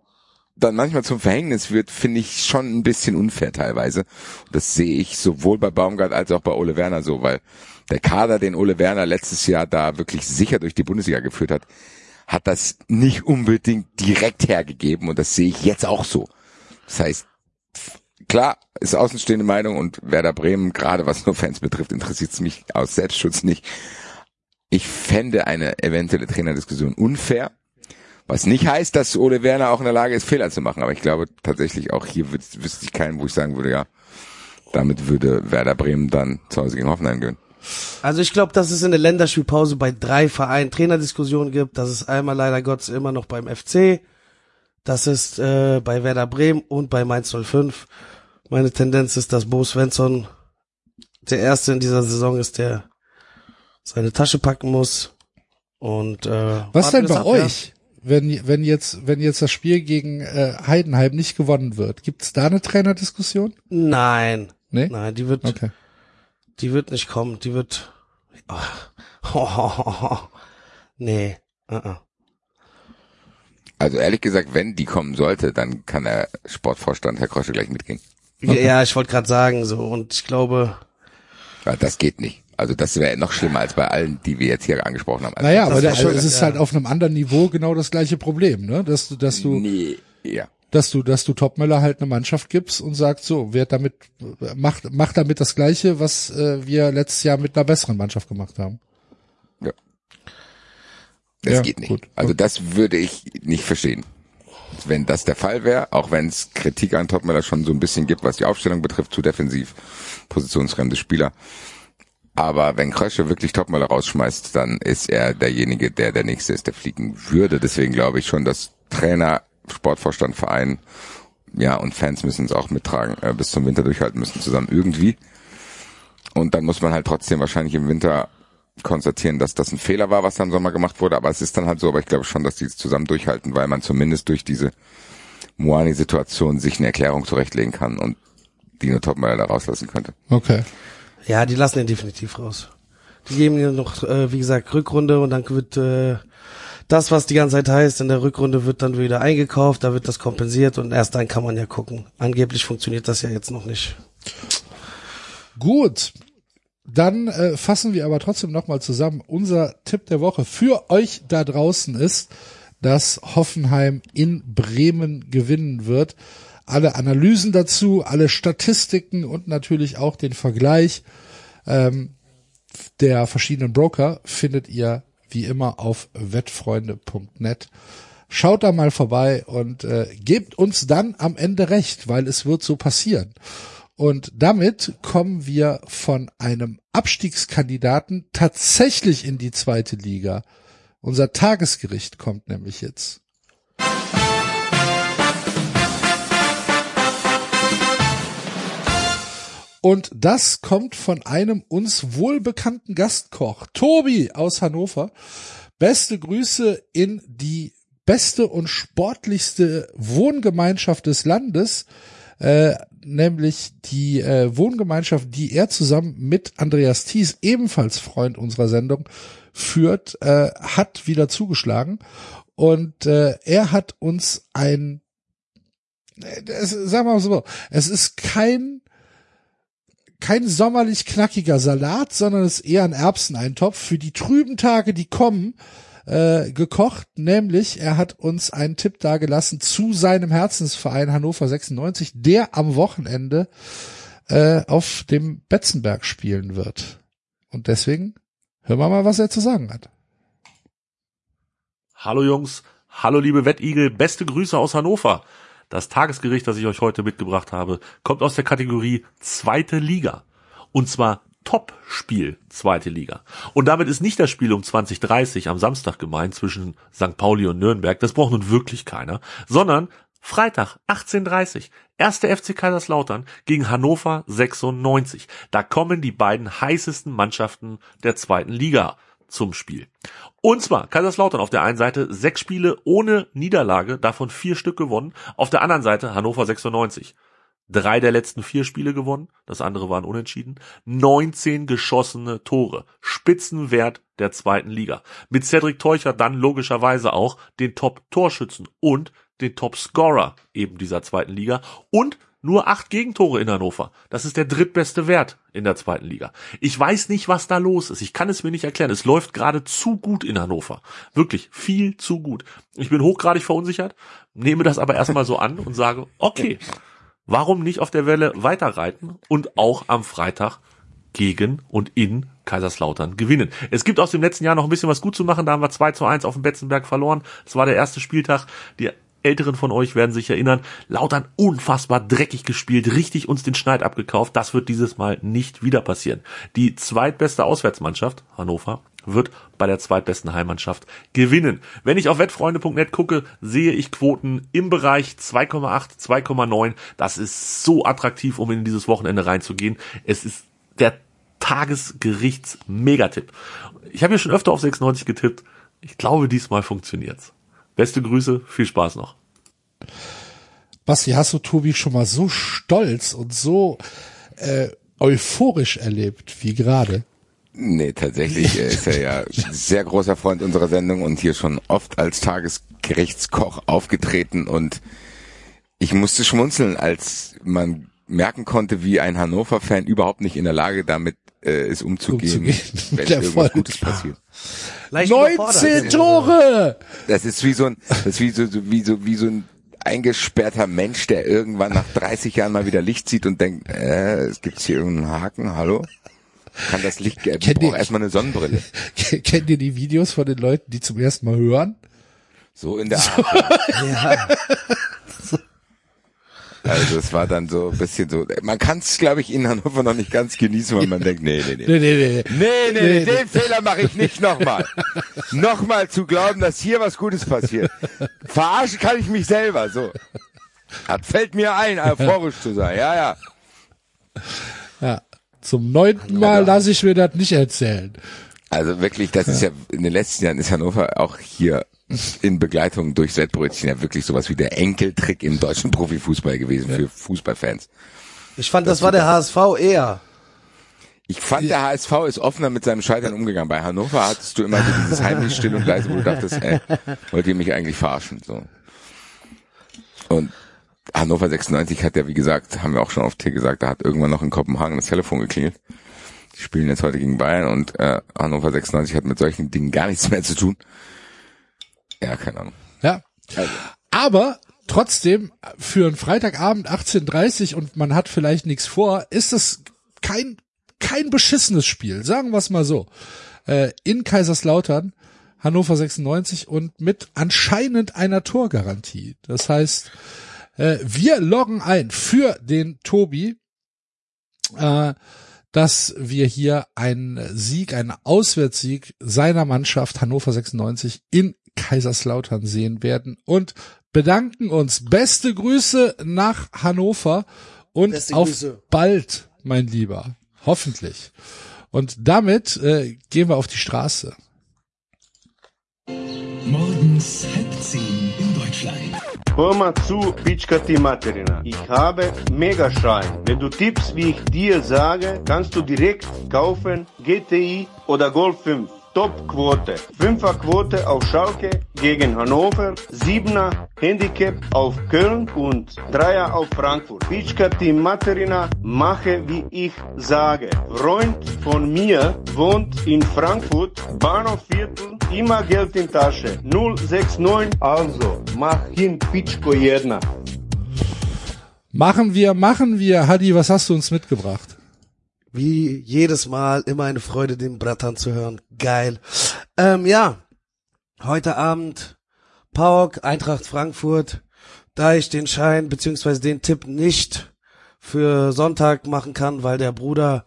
dann manchmal zum Verhängnis wird, finde ich schon ein bisschen unfair teilweise. Das sehe ich sowohl bei Baumgart als auch bei Ole Werner so, weil der Kader, den Ole Werner letztes Jahr da wirklich sicher durch die Bundesliga geführt hat, hat das nicht unbedingt direkt hergegeben und das sehe ich jetzt auch so. Das heißt, klar, ist außenstehende Meinung und Werder Bremen, gerade was nur Fans betrifft, interessiert es mich aus Selbstschutz nicht. Ich fände eine eventuelle Trainerdiskussion unfair. Was nicht heißt, dass Ole Werner auch in der Lage ist, Fehler zu machen. Aber ich glaube tatsächlich auch hier wüs- wüsste ich keinen, wo ich sagen würde, ja, damit würde Werder Bremen dann zu Hause gegen Hoffenheim gehen. Also ich glaube, dass es in der Länderspielpause bei drei Vereinen Trainerdiskussionen gibt. Das ist einmal leider Gottes immer noch beim FC. Das ist äh, bei Werder Bremen und bei Mainz 05. Meine Tendenz ist, dass Bo Svensson der Erste in dieser Saison ist, der seine Tasche packen muss. Und äh, Was denn bei ab, euch? Wenn, wenn jetzt, wenn jetzt das Spiel gegen äh, Heidenheim nicht gewonnen wird, gibt's da eine Trainerdiskussion? Nein, Nee? nein, die wird, Okay. die wird nicht kommen. Die wird. Oh, [laughs] nee. Uh -uh. Also ehrlich gesagt, wenn die kommen sollte, dann kann der Sportvorstand Herr Krosche gleich mitgehen. Ja, ich wollte gerade sagen so und ich glaube, Ja, das geht nicht. Also das wäre noch schlimmer als bei allen, die wir jetzt hier angesprochen haben. Also Naja, Das aber der, schon- es ist ja. halt auf einem anderen Niveau genau das gleiche Problem, ne? Dass du, dass du, nee, ja. dass du, dass du Topmöller halt eine Mannschaft gibst und sagst, so, wer damit, macht, macht damit das Gleiche, was äh, wir letztes Jahr mit einer besseren Mannschaft gemacht haben. ja. Das Ja, geht nicht. gut. Also das würde ich nicht verstehen. Wenn das der Fall wäre, auch wenn es Kritik an Topmöller schon so ein bisschen gibt, was die Aufstellung betrifft, zu defensiv, positionsfremde Spieler. Aber wenn Krösche wirklich Topmöller rausschmeißt, dann ist er derjenige, der der Nächste ist, der fliegen würde. Deswegen glaube ich schon, dass Trainer, Sportvorstand, Verein, ja, und Fans müssen es auch mittragen, äh, bis zum Winter durchhalten müssen zusammen irgendwie. Und dann muss man halt trotzdem wahrscheinlich im Winter konstatieren, dass das ein Fehler war, was da im Sommer gemacht wurde. Aber es ist dann halt so, aber ich glaube schon, dass die es zusammen durchhalten, weil man zumindest durch diese Moani-Situation sich eine Erklärung zurechtlegen kann und Dino Topmöller da rauslassen könnte. Okay. Ja, die lassen ihn definitiv raus. Die geben ihm noch, äh, wie gesagt, Rückrunde und dann wird äh, das, was die ganze Zeit heißt, in der Rückrunde wird dann wieder eingekauft, da wird das kompensiert und erst dann kann man ja gucken. Angeblich funktioniert das ja jetzt noch nicht. Gut. Dann äh, fassen wir aber trotzdem nochmal zusammen. Unser Tipp der Woche für euch da draußen ist, dass Hoffenheim in Bremen gewinnen wird. Alle Analysen dazu, alle Statistiken und natürlich auch den Vergleich ähm, der verschiedenen Broker findet ihr wie immer auf wettfreunde.net. Schaut da mal vorbei und äh, gebt uns dann am Ende recht, weil es wird so passieren. Und damit kommen wir von einem Abstiegskandidaten tatsächlich in die zweite Liga. Unser Tagesgericht kommt nämlich jetzt. Und das kommt von einem uns wohlbekannten Gastkoch, Tobi aus Hannover. Beste Grüße in die beste und sportlichste Wohngemeinschaft des Landes, äh, nämlich die äh, Wohngemeinschaft, die er zusammen mit Andreas Thies, ebenfalls Freund unserer Sendung, führt, äh, hat wieder zugeschlagen. Und äh, er hat uns ein, äh, es, sagen wir mal so, es ist kein kein sommerlich knackiger Salat, sondern es ist eher ein Erbseneintopf für die trüben Tage, die kommen, äh, gekocht. Nämlich, er hat uns einen Tipp dargelassen zu seinem Herzensverein Hannover 96, der am Wochenende äh, auf dem Betzenberg spielen wird. Und deswegen hören wir mal, was er zu sagen hat. Hallo Jungs, hallo liebe Wettigel, beste Grüße aus Hannover. Das Tagesgericht, das ich euch heute mitgebracht habe, kommt aus der Kategorie zweite Liga. Und zwar Top-Spiel zweite Liga. Und damit ist nicht das Spiel um 2030 am Samstag gemeint zwischen St. Pauli und Nürnberg, das braucht nun wirklich keiner, sondern Freitag 18.30 erste FC Kaiserslautern gegen Hannover 96. Da kommen die beiden heißesten Mannschaften der zweiten Liga zum Spiel. Und zwar Kaiserslautern auf der einen Seite sechs Spiele ohne Niederlage, davon vier Stück gewonnen. Auf der anderen Seite Hannover 96. Drei der letzten vier Spiele gewonnen, das andere waren unentschieden. 19 geschossene Tore. Spitzenwert der zweiten Liga. Mit Cedric Teucher dann logischerweise auch den Top-Torschützen und den Top-Scorer eben dieser zweiten Liga und nur acht Gegentore in Hannover. Das ist der drittbeste Wert in der zweiten Liga. Ich weiß nicht, was da los ist. Ich kann es mir nicht erklären. Es läuft gerade zu gut in Hannover. Wirklich viel zu gut. Ich bin hochgradig verunsichert, nehme das aber erstmal so an und sage, okay, warum nicht auf der Welle weiterreiten und auch am Freitag gegen und in Kaiserslautern gewinnen. Es gibt aus dem letzten Jahr noch ein bisschen was gut zu machen. Da haben wir 2 zu 1 auf dem Betzenberg verloren. Das war der erste Spieltag. Die Älteren von euch werden sich erinnern, Lautern unfassbar dreckig gespielt, richtig uns den Schneid abgekauft. Das wird dieses Mal nicht wieder passieren. Die zweitbeste Auswärtsmannschaft, Hannover, wird bei der zweitbesten Heimmannschaft gewinnen. Wenn ich auf wettfreunde.net gucke, sehe ich Quoten im Bereich 2,8, 2,9. Das ist so attraktiv, um in dieses Wochenende reinzugehen. Es ist der Tagesgerichts-Megatipp. Ich habe ja schon öfter auf 96 getippt. Ich glaube, diesmal funktioniert's. Beste Grüße, viel Spaß noch. Basti, hast du Tobi schon mal so stolz und so äh, euphorisch erlebt wie gerade? Nee, tatsächlich äh, ist er ja sehr großer Freund unserer Sendung und hier schon oft als Tagesgerichtskoch aufgetreten und ich musste schmunzeln, als man merken konnte, wie ein Hannover-Fan überhaupt nicht in der Lage damit äh, ist umzugehen, Umzugehen wenn der irgendwas. Gutes passiert. Leicht 19 überfordert. Tore! Das ist wie so ein, das ist wie so, so wie so, wie so ein eingesperrter Mensch, der irgendwann nach 30 Jahren mal wieder Licht sieht und denkt, äh, es gibt hier irgendeinen Haken, hallo? Kann das Licht, ich Kennt ihr- brauche erstmal eine Sonnenbrille. [laughs] Kennt ihr die Videos von den Leuten, die zum ersten Mal hören? So in der Art. [laughs] Ja. Also es war dann so ein bisschen so, man kann es, glaube ich, in Hannover noch nicht ganz genießen, weil man denkt, nee, nee, nee. Nee, nee, nee. Nee, nee, nee, den Fehler mache ich nicht nochmal. nochmal zu glauben, dass hier was Gutes passiert. Verarschen kann ich mich selber, so. Das fällt mir ein, euphorisch zu sein, ja, ja. Ja. Zum neunten Mal lasse ich mir das nicht erzählen. Also wirklich, das ist ja, in den letzten Jahren ist Hannover auch hier in Begleitung durch Settbrötchen ja wirklich sowas wie der Enkeltrick im deutschen Profifußball gewesen für Fußballfans. Ich fand, das, war der HSV eher. Ich fand, der HSV ist offener mit seinem Scheitern umgegangen. Bei Hannover hattest du immer so dieses heimlich still und leise, wo du dachtest, ey, wollt ihr mich eigentlich verarschen, so. Und Hannover 96 hat ja, wie gesagt, haben wir auch schon oft hier gesagt, da hat irgendwann noch in Kopenhagen das Telefon geklingelt. Die spielen jetzt heute gegen Bayern und äh, Hannover 96 hat mit solchen Dingen gar nichts mehr zu tun. Ja, keine Ahnung. Ja. Aber trotzdem, für einen Freitagabend 18.30 und man hat vielleicht nichts vor, ist es kein, kein beschissenes Spiel. Sagen wir es mal so. Äh, in Kaiserslautern, Hannover 96 und mit anscheinend einer Torgarantie. Das heißt, äh, wir loggen ein für den Tobi, äh, dass wir hier einen Sieg, einen Auswärtssieg seiner Mannschaft Hannover 96 in Kaiserslautern sehen werden und bedanken uns. Beste Grüße nach Hannover und Beste auf Grüße. bald, mein Lieber. Hoffentlich. Und damit äh, gehen wir auf die Straße. Morgens halb zehn in Deutschland. Hör mal zu, Pitschka die Materina. Ich habe Megaschein. Wenn du tippst, wie ich dir sage, kannst du direkt kaufen GTI oder Golf 5. Top-Quote. Fünfer-Quote auf Schalke gegen Hannover, Siebener Handicap auf Köln und Dreier auf Frankfurt. Pitschka Team Materina, mache wie ich sage. Freund von mir wohnt in Frankfurt, Bahnhofviertel, immer Geld in Tasche. 069, also mach hin Pitschko jedna. Machen wir, machen wir. Hadi, was hast du uns mitgebracht? Wie jedes Mal immer eine Freude, den Bratan zu hören. Geil. Ähm, ja, heute Abend Pauk, Eintracht Frankfurt. Da ich den Schein beziehungsweise den Tipp nicht für Sonntag machen kann, weil der Bruder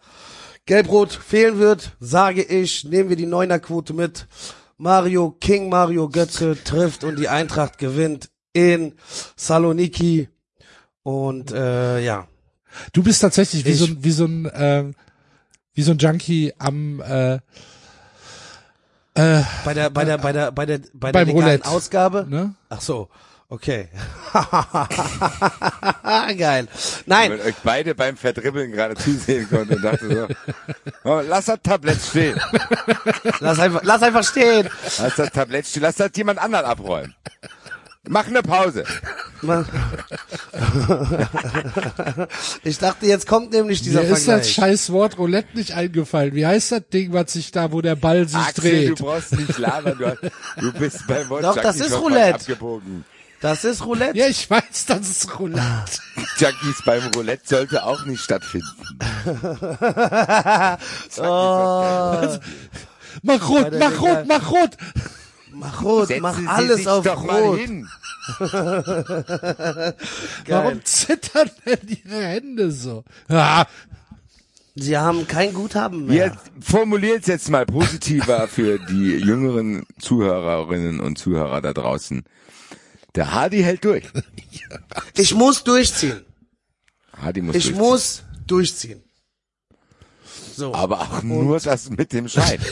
Gelbrot fehlen wird, sage ich, nehmen wir die Neunerquote mit. Mario King, Mario Götze trifft und die Eintracht gewinnt in Saloniki. Und äh, ja, Du bist tatsächlich wie Ich- so ein, wie so ein, ähm, wie so ein Junkie am, äh, äh, bei der bei der bei der bei der bei der legalen Roulette. Ausgabe. ne? Ach so, okay. [laughs] Geil. Nein, Wenn euch beide beim Verdribbeln gerade zusehen konnte und dachte so, oh, lass das Tablett stehen. lass einfach lass einfach stehen. Lass das Tablett stehen. Lass das jemand anderen abräumen. Mach eine Pause. [laughs] Ich dachte, jetzt kommt nämlich dieser Mir ist das Vergleich. scheiß Wort Roulette nicht eingefallen. Wie heißt das Ding, was sich da, wo der Ball sich Axel, dreht? du brauchst nicht labern. Du, hast, du bist beim Wort Doch, das ist Roulette. abgebogen. Das ist Roulette. Ja, ich weiß, das ist Roulette. Junkies beim Roulette sollte auch nicht stattfinden. [laughs] Oh, Mach rot, mach rot, mach rot. Mach rot, Setzen mach Sie alles sich auf doch mal rot. hin. [laughs] Warum zittern denn ihre Hände so? Ah, Sie haben kein Guthaben mehr. Jetzt formuliert jetzt mal positiver für die jüngeren Zuhörerinnen und Zuhörer da draußen. Der Hardy hält durch. [laughs] Ich muss durchziehen. Hardy muss Ich durchziehen. muss durchziehen. So. Aber auch nur das mit dem Schein. [laughs]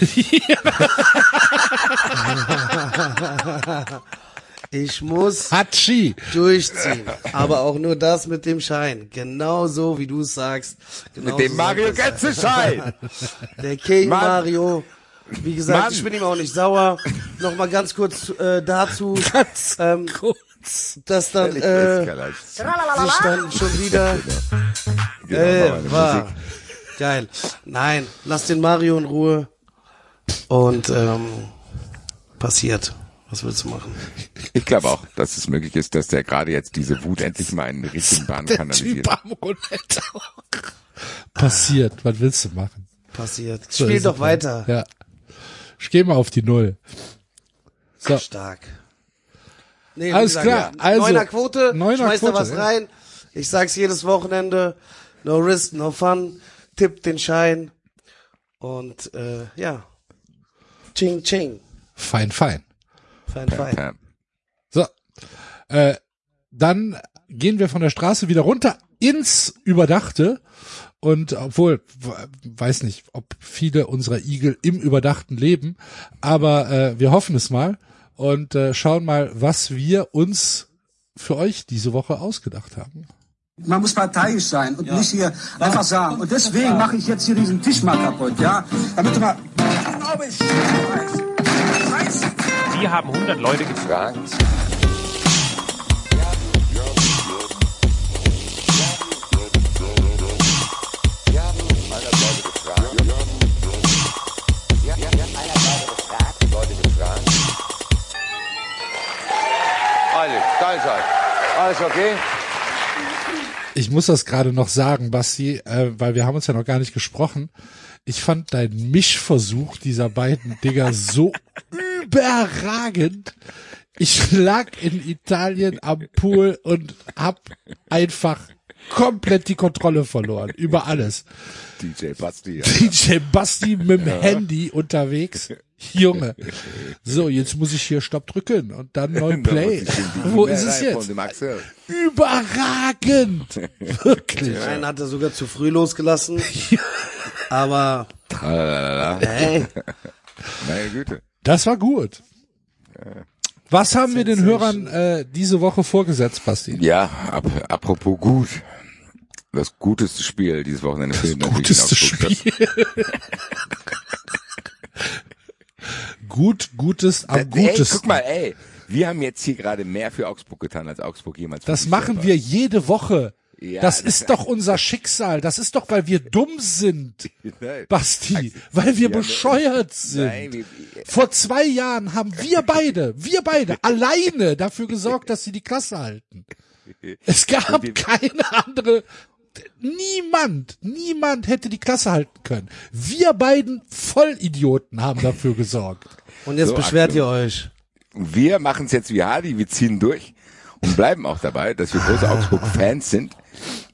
Ich muss Hatschi. durchziehen. Aber auch nur das mit dem Schein. Genauso wie du es sagst. Genau mit dem so Mario sagt es. Götze Schein. [laughs] Der King Mann. Mario. Wie gesagt, Mann. ich bin ihm auch nicht sauer. Nochmal ganz kurz äh, dazu, Ganz ähm, kurz. dass dann Ich äh, sich dann schon wieder Genau, äh, meine war Musik. Geil. Nein, lass den Mario in Ruhe und ähm, passiert. Was willst du machen? Ich glaube auch, dass es möglich ist, dass der gerade jetzt diese Wut endlich mal in die richtigen Bahn Der kanalisiert. Typ am Roulette auch. Passiert, was willst du machen? Passiert. So Spiel doch es weiter. Ja. Ich gehe mal auf die Null. So. Stark. Nee, Alles gesagt, klar, ja. also, Neuner Quote, Neuner schmeiß da Quote, was ja. rein. Ich sag's jedes Wochenende. No risk, no fun. Tipp den Schein. Und äh, ja. Ching ching. Fein, fein. Fein, fein. Ja. So. Äh, dann gehen wir von der Straße wieder runter ins Überdachte. Und obwohl, weiß nicht, ob viele unserer Igel im Überdachten leben, aber äh, wir hoffen es mal und äh, schauen mal, was wir uns für euch diese Woche ausgedacht haben. Man muss parteiisch sein und nicht hier einfach sagen. Und deswegen mache ich jetzt hier diesen Tisch mal kaputt, ja? Damit du mal. Aber ich Scheiße. Wir haben 100 Leute gefragt. Alles okay? Ich muss das gerade noch sagen, Basti, äh, weil wir haben uns ja noch gar nicht gesprochen. Ich fand deinen Mischversuch dieser beiden Dinger so überragend. Ich lag in Italien am Pool und hab einfach komplett die Kontrolle verloren über alles. DJ Basti. Ja. DJ Basti mit dem Handy unterwegs. Junge. So, jetzt muss ich hier Stopp drücken und dann [laughs] neuen Da Play. die Wo ist es jetzt? Überragend. [laughs] Wirklich. Den einen hat er sogar zu früh losgelassen. [laughs] Aber hey, Meine Güte. Das war gut. Was haben wir den Hörern äh, diese Woche vorgesetzt, Basti? Ja, ap apropos gut. Das guteste Spiel dieses Wochenende in Guteste. Spiel. Gut, gutes, am Ey, gutesten. guck mal, ey. Wir haben jetzt hier gerade mehr für Augsburg getan, als Augsburg jemals Das machen selber. wir jede Woche. Ja, das das- ist doch [laughs] unser Schicksal. Das ist doch, weil wir dumm sind. Basti. Weil wir bescheuert sind. Vor zwei Jahren haben wir beide, wir beide, alleine dafür gesorgt, dass sie die Klasse halten. [laughs] Es gab keine andere, niemand, niemand hätte die Klasse halten können. Wir beiden Vollidioten haben dafür gesorgt. und jetzt So, beschwert Achtung. ihr euch. Wir machen es jetzt wie Hardy, wir ziehen durch und bleiben auch dabei, dass wir große Augsburg-Fans sind.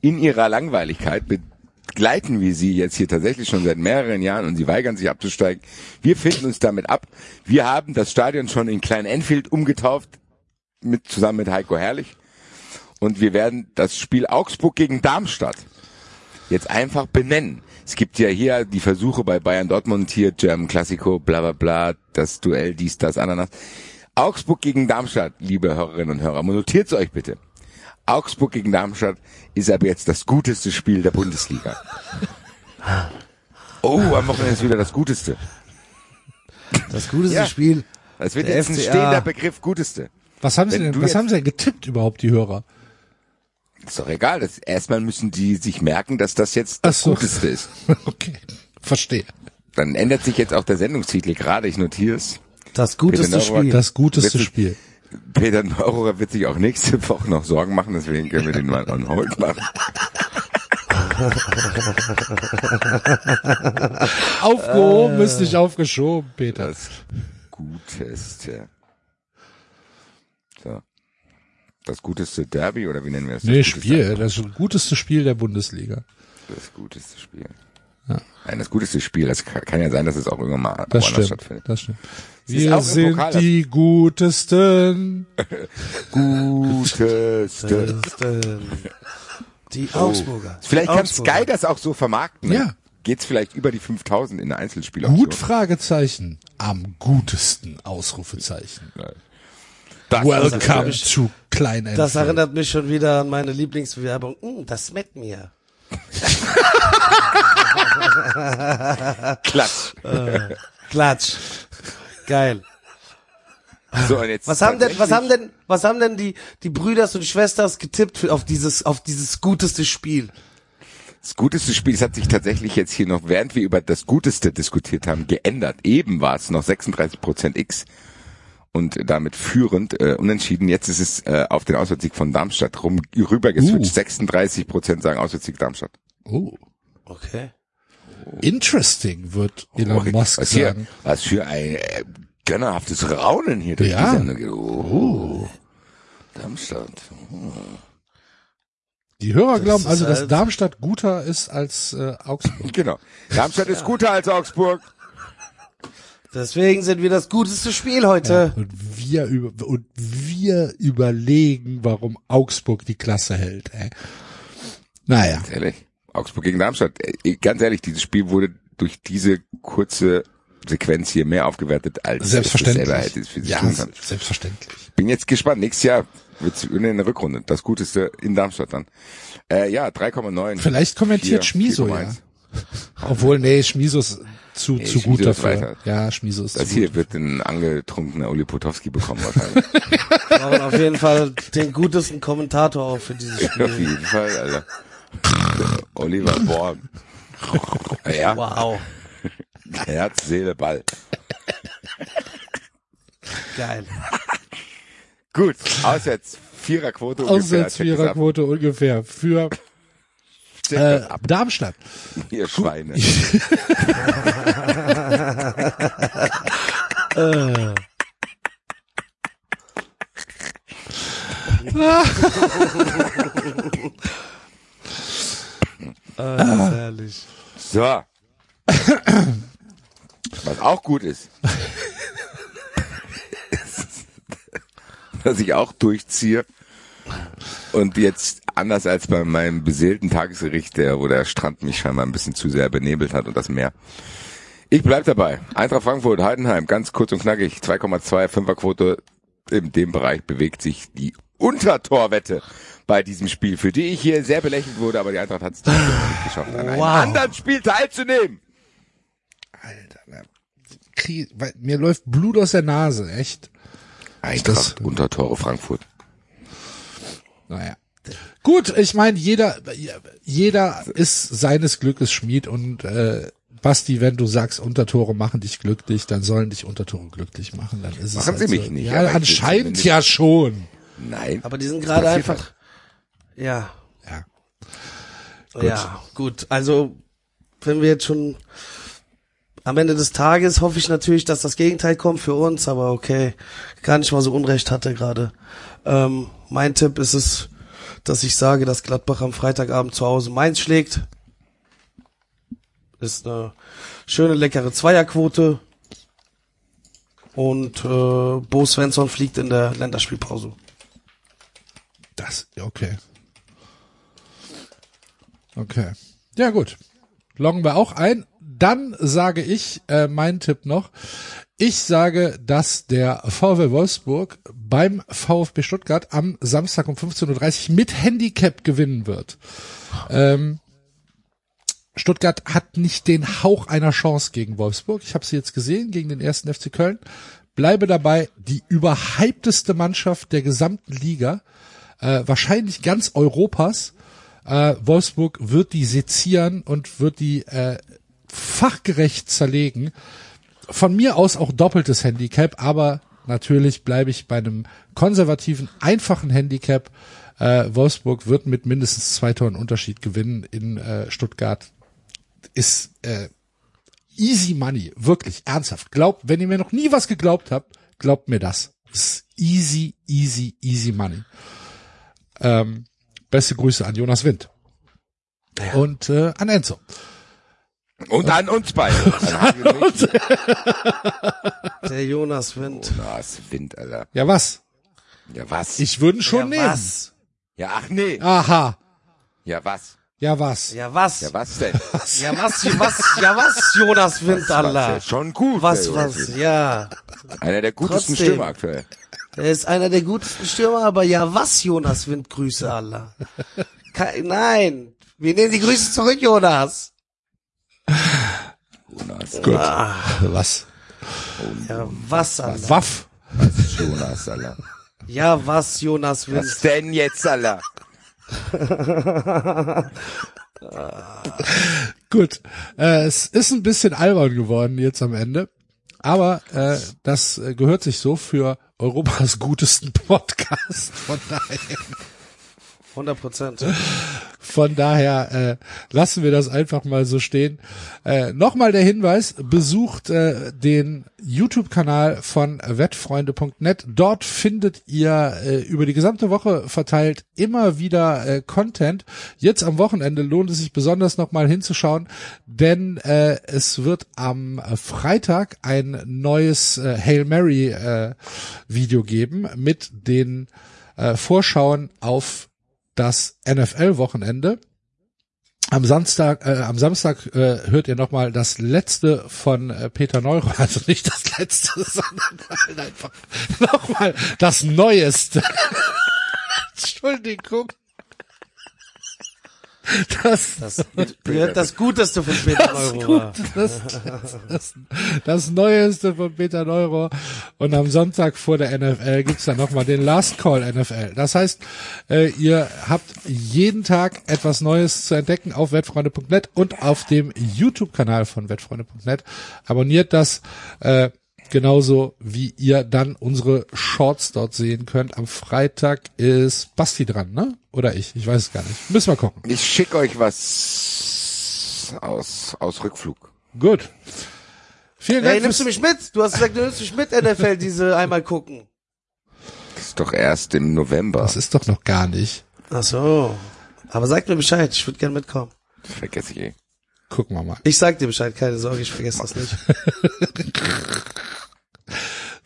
In ihrer Langweiligkeit begleiten wir sie jetzt hier tatsächlich schon seit mehreren Jahren und sie weigern sich abzusteigen. Wir finden uns damit ab. Wir haben das Stadion schon in Klein Enfield umgetauft, mit, zusammen mit Heiko Herrlich. Und wir werden das Spiel Augsburg gegen Darmstadt jetzt einfach benennen. Es gibt ja hier die Versuche bei Bayern Dortmund hier, German Classico, bla bla bla, das Duell, dies, das, Ananas. Augsburg gegen Darmstadt, liebe Hörerinnen und Hörer, notiert euch bitte. Augsburg gegen Darmstadt ist aber jetzt das guteste Spiel der Bundesliga. [laughs] Oh, am Wochenende ist wieder das guteste. Das guteste Ja. Spiel. Das wird jetzt ein stehender Begriff, guteste. Was haben sie denn, was haben sie denn getippt überhaupt, die Hörer? Ist doch egal. Das, erstmal müssen die sich merken, dass das jetzt das so. Guteste ist. [laughs] Okay, verstehe. Dann ändert sich jetzt auch der Sendungstitel gerade. Ich notiere es. Das guteste Spiel. Das guteste Wird- Spiel. Peter Neururer wird sich auch nächste Woche noch Sorgen machen, deswegen können wir den mal on hold machen. Aufgehoben ist nicht aufgeschoben, Peter. Das Guteste. So. Das guteste Derby oder wie nennen wir es? Nee, das guteste- Spiel. Das guteste Spiel der Bundesliga. Das guteste Spiel. Nein, das guteste Spiel. Das kann, kann ja sein, dass es auch irgendwann mal Das stimmt. stattfindet. Das stimmt. Sie Wir sind Pokal, das- [laughs] die gutesten. Guteste. Die Augsburger. Vielleicht Die kann Augsburger. Sky das auch so vermarkten. ne? Ja. Geht's vielleicht über die 5000 in der Einzelspiel? Gut, Fragezeichen. Am gutesten, Ausrufezeichen. Das Welcome to Klein Das Enfield. erinnert mich schon wieder an meine Lieblingswerbung. Mm, das schmeckt mir. [laughs] Klatsch. Klatsch. Geil. So, und jetzt Was haben denn, was haben denn, was haben denn die, die Brüders und Schwesters getippt für, auf dieses, auf dieses guteste Spiel? Das guteste Spiel, es hat sich tatsächlich jetzt hier noch, während wir über das Guteste diskutiert haben, geändert. Eben war es noch 36% X und damit führend, äh, unentschieden. Jetzt ist es äh, auf den Auswärtssieg von Darmstadt rum rübergeswitcht. Uh. 36% sagen Auswärtssieg Darmstadt. Oh, Okay. interesting, wird Elon Oh, Musk was, hier, sagen. was für ein äh, gönnerhaftes Raunen hier durch Ja. die Sendung. Oh. Darmstadt. Die Hörer glauben ist also, dass halt- Darmstadt guter ist als äh, Augsburg. [laughs] Genau. Darmstadt ist guter als Augsburg. Deswegen sind wir das guteste Spiel heute. Und wir über und wir überlegen, warum Augsburg die Klasse hält. Ey. Naja, Ganz ehrlich. Augsburg gegen Darmstadt. Ganz ehrlich, dieses Spiel wurde durch diese kurze Sequenz hier mehr aufgewertet, als es selbstverständlich. selber hätte für ja, tun kann. selbstverständlich. Bin jetzt gespannt. Nächstes Jahr wird's in der Rückrunde. Das Guteste in Darmstadt dann. Äh, ja, 3,9. Vielleicht kommentiert Vier- Schmiso, ja. 4,1. Obwohl, nee, Schmiso ist zu, Nee, zu Schmiso gut ist dafür. weiter. Ja, Schmiso ist Das zu hier gut. wird ein angetrunkener Uli Potowski bekommen wahrscheinlich. [laughs] Wir brauchen auf jeden Fall den gutesten Kommentator auch für dieses Auf Spiel. jeden Fall, Alter. Oliver Born. Ja, Wow. Herz, Seele, Ball. Geil. Gut, auswärts Viererquote ungefähr. ab. Auswärtsviererquote ungefähr für äh, ab, Darmstadt. ihr Schweine. [laughs] [laughs] Ah, das ist herrlich. So. Was auch gut ist. [laughs] dass ich auch durchziehe und jetzt anders als bei meinem beseelten Tagesgericht, der, wo der Strand mich scheinbar ein bisschen zu sehr benebelt hat und das Meer. Ich bleib dabei. Eintracht Frankfurt, Heidenheim, ganz kurz und knackig, 2,2 Fünferquote. In dem Bereich bewegt sich die Untertorwette bei diesem Spiel, für die ich hier sehr belächelt wurde, aber die Eintracht hat es nicht geschafft, an einem Wow. anderen Spiel teilzunehmen. Alter, na, krieg, weil, mir läuft Blut aus der Nase, echt. Eintracht, Untertore Frankfurt. Naja. Gut, ich meine, jeder, jeder ist seines Glückes Schmied und äh, Basti, wenn du sagst, Untertore machen dich glücklich, dann sollen dich Untertore glücklich machen. Dann ist es Machen halt sie mich so. nicht, Ja, anscheinend ja schon. Nein. Aber die sind gerade einfach, ja, Ja. ja, gut. Also, wenn wir jetzt schon am Ende des Tages hoffe ich natürlich, dass das Gegenteil kommt für uns, aber okay, gar nicht mal so Unrecht hatte gerade. Ähm, mein Tipp ist es, dass ich sage, dass Gladbach am Freitagabend zu Hause Mainz schlägt. Ist eine schöne, leckere Zweierquote. Und äh, Bo Svensson fliegt in der Länderspielpause. Das, okay. Okay. Ja, gut. Loggen wir auch ein. Dann sage ich, äh, mein Tipp noch. Ich sage, dass der VW Wolfsburg beim VfB Stuttgart am Samstag um 15.30 Uhr mit Handicap gewinnen wird. Ähm, Stuttgart hat nicht den Hauch einer Chance gegen Wolfsburg. Ich habe sie jetzt gesehen gegen den ersten FC Köln. Bleibe dabei, die überhypteste Mannschaft der gesamten Liga, äh, wahrscheinlich ganz Europas. Äh, Wolfsburg wird die sezieren und wird die äh, fachgerecht zerlegen. Von mir aus auch doppeltes Handicap, aber natürlich bleibe ich bei einem konservativen, einfachen Handicap. Äh, Wolfsburg wird mit mindestens zwei Toren Unterschied gewinnen in äh, Stuttgart. Ist äh, easy money, wirklich ernsthaft. Glaubt, wenn ihr mir noch nie was geglaubt habt, glaubt mir das. Ist easy, easy, easy money. Ähm, beste Grüße an Jonas Wind. Und äh, an Enzo. Und an uns beide. [laughs] Nicht. [laughs] Der Jonas Wind. Jonas Wind, Alter. Ja, was? Ja, was? Ich würde schon ja, nehmen. was? ja, ach nee. Aha. Ja, was? Ja, was? Ja, was? Ja, was denn? [laughs] Ja, was, was, ja, was, Jonas Wind, Was, Allah. ja, schon gut. Was, was, ja. Einer der gutesten Trotzdem. Stürmer aktuell. Er ist einer der gutesten Stürmer, aber ja, was, Jonas Wind, Grüße, Allah. Nein. Wir nehmen die Grüße zurück, Jonas. Jonas. Gut. Was? Ja, was, Allah. Waff. Was, Jonas, Alter. Ja, was, Jonas Wind. Was denn jetzt, Alter? [laughs] Gut. Äh, es ist ein bisschen albern geworden jetzt am Ende. Aber äh, das äh, gehört sich so für Europas [laughs] gutesten Podcast. Von daher, 100 Prozent. Von daher äh, lassen wir das einfach mal so stehen. Äh, Nochmal der Hinweis, besucht äh, den YouTube-Kanal von wettfreunde.net. Dort findet ihr äh, über die gesamte Woche verteilt immer wieder äh, Content. Jetzt am Wochenende lohnt es sich besonders nochmal hinzuschauen, denn äh, es wird am Freitag ein neues äh, Hail Mary äh, Video geben mit den äh, Vorschauen auf das NFL-Wochenende. Am Samstag, äh, am Samstag äh, hört ihr nochmal das letzte von äh, Peter Neurohr, [laughs] also nicht das letzte, [laughs] sondern halt einfach nochmal das Neueste. [laughs] Entschuldigung. [laughs] Das, Das, das Guteste von Peter Euro war. das, das, das, das Neueste von Peter Neuro. Und am Sonntag vor der NFL gibt's dann nochmal den Last Call NFL. Das heißt, äh, ihr habt jeden Tag etwas Neues zu entdecken auf wettfreunde.net und auf dem YouTube-Kanal von wettfreunde.net. Abonniert das. Äh, Genauso wie ihr dann unsere Shorts dort sehen könnt. Am Freitag ist Basti dran, ne? Oder ich? Ich weiß es gar nicht. Müssen wir gucken. Ich schicke euch was aus, aus Rückflug. Gut. Vielen Dank. Hey, nimmst du mich mit? Du hast gesagt, du nimmst mich mit, NFL, diese einmal gucken. Das ist doch erst im November. Das ist doch noch gar nicht. Ach so. Aber sag mir Bescheid, ich würde gerne mitkommen. Das vergesse ich eh. Gucken wir mal. Ich sag dir Bescheid, keine Sorge, ich vergesse das nicht. [laughs]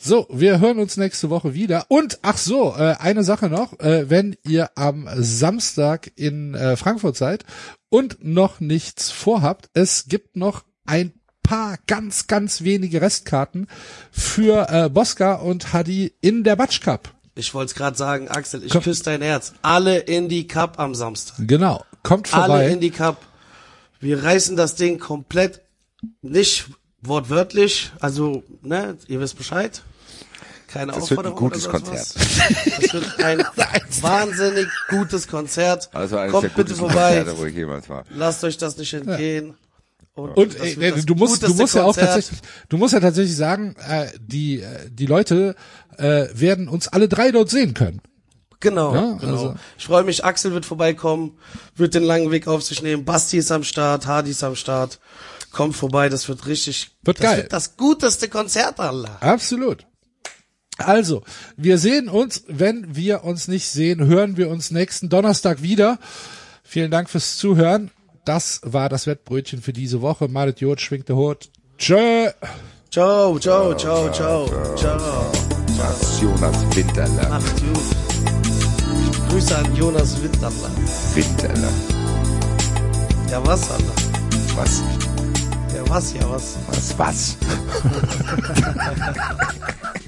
So, wir hören uns nächste Woche wieder. Und ach so, äh, eine Sache noch, äh, wenn ihr am Samstag in äh, Frankfurt seid und noch nichts vorhabt, es gibt noch ein paar ganz, ganz wenige Restkarten für äh, Bosca und Hadi in der Batsch Cup. Ich wollte es gerade sagen, Axel, ich Komm. küsse dein Herz. Alle in die Cup am Samstag. Genau, kommt Alle vorbei. in die Cup. Wir reißen das Ding komplett, nicht wortwörtlich, also, ne, ihr wisst Bescheid. Keine Das wird ein Aufforderung gutes was. Das wird ein [laughs] wahnsinnig gutes Konzert. Also Kommt bitte vorbei. Konzerte, wo ich jemals war. Lasst euch das nicht entgehen. Und das äh, wird das du musst, du musst ja auch Konzert. tatsächlich, du musst ja tatsächlich sagen, äh, die äh, die Leute äh, werden uns alle drei dort sehen können. Genau, Ja, genau. also- Ich freue mich, Axel wird vorbeikommen, wird den langen Weg auf sich nehmen. Basti ist am Start, Hardy ist am Start. Kommt vorbei, das wird richtig, Wird das geil. wird das guteste Konzert aller. Absolut. Also, wir sehen uns, wenn wir uns nicht sehen, hören wir uns nächsten Donnerstag wieder. Vielen Dank fürs Zuhören. Das war das Wettbrötchen für diese Woche. Malet Jod, schwingt der Hut. Tschö. Ciao, ciao, ciao, ciao, ciao. Was Jonas Winterler. Macht gut. Grüße an Jonas Winterler. Winterler. Ja, was, Alter? Was? Ja, was, ja, was? Was? Was? [laughs]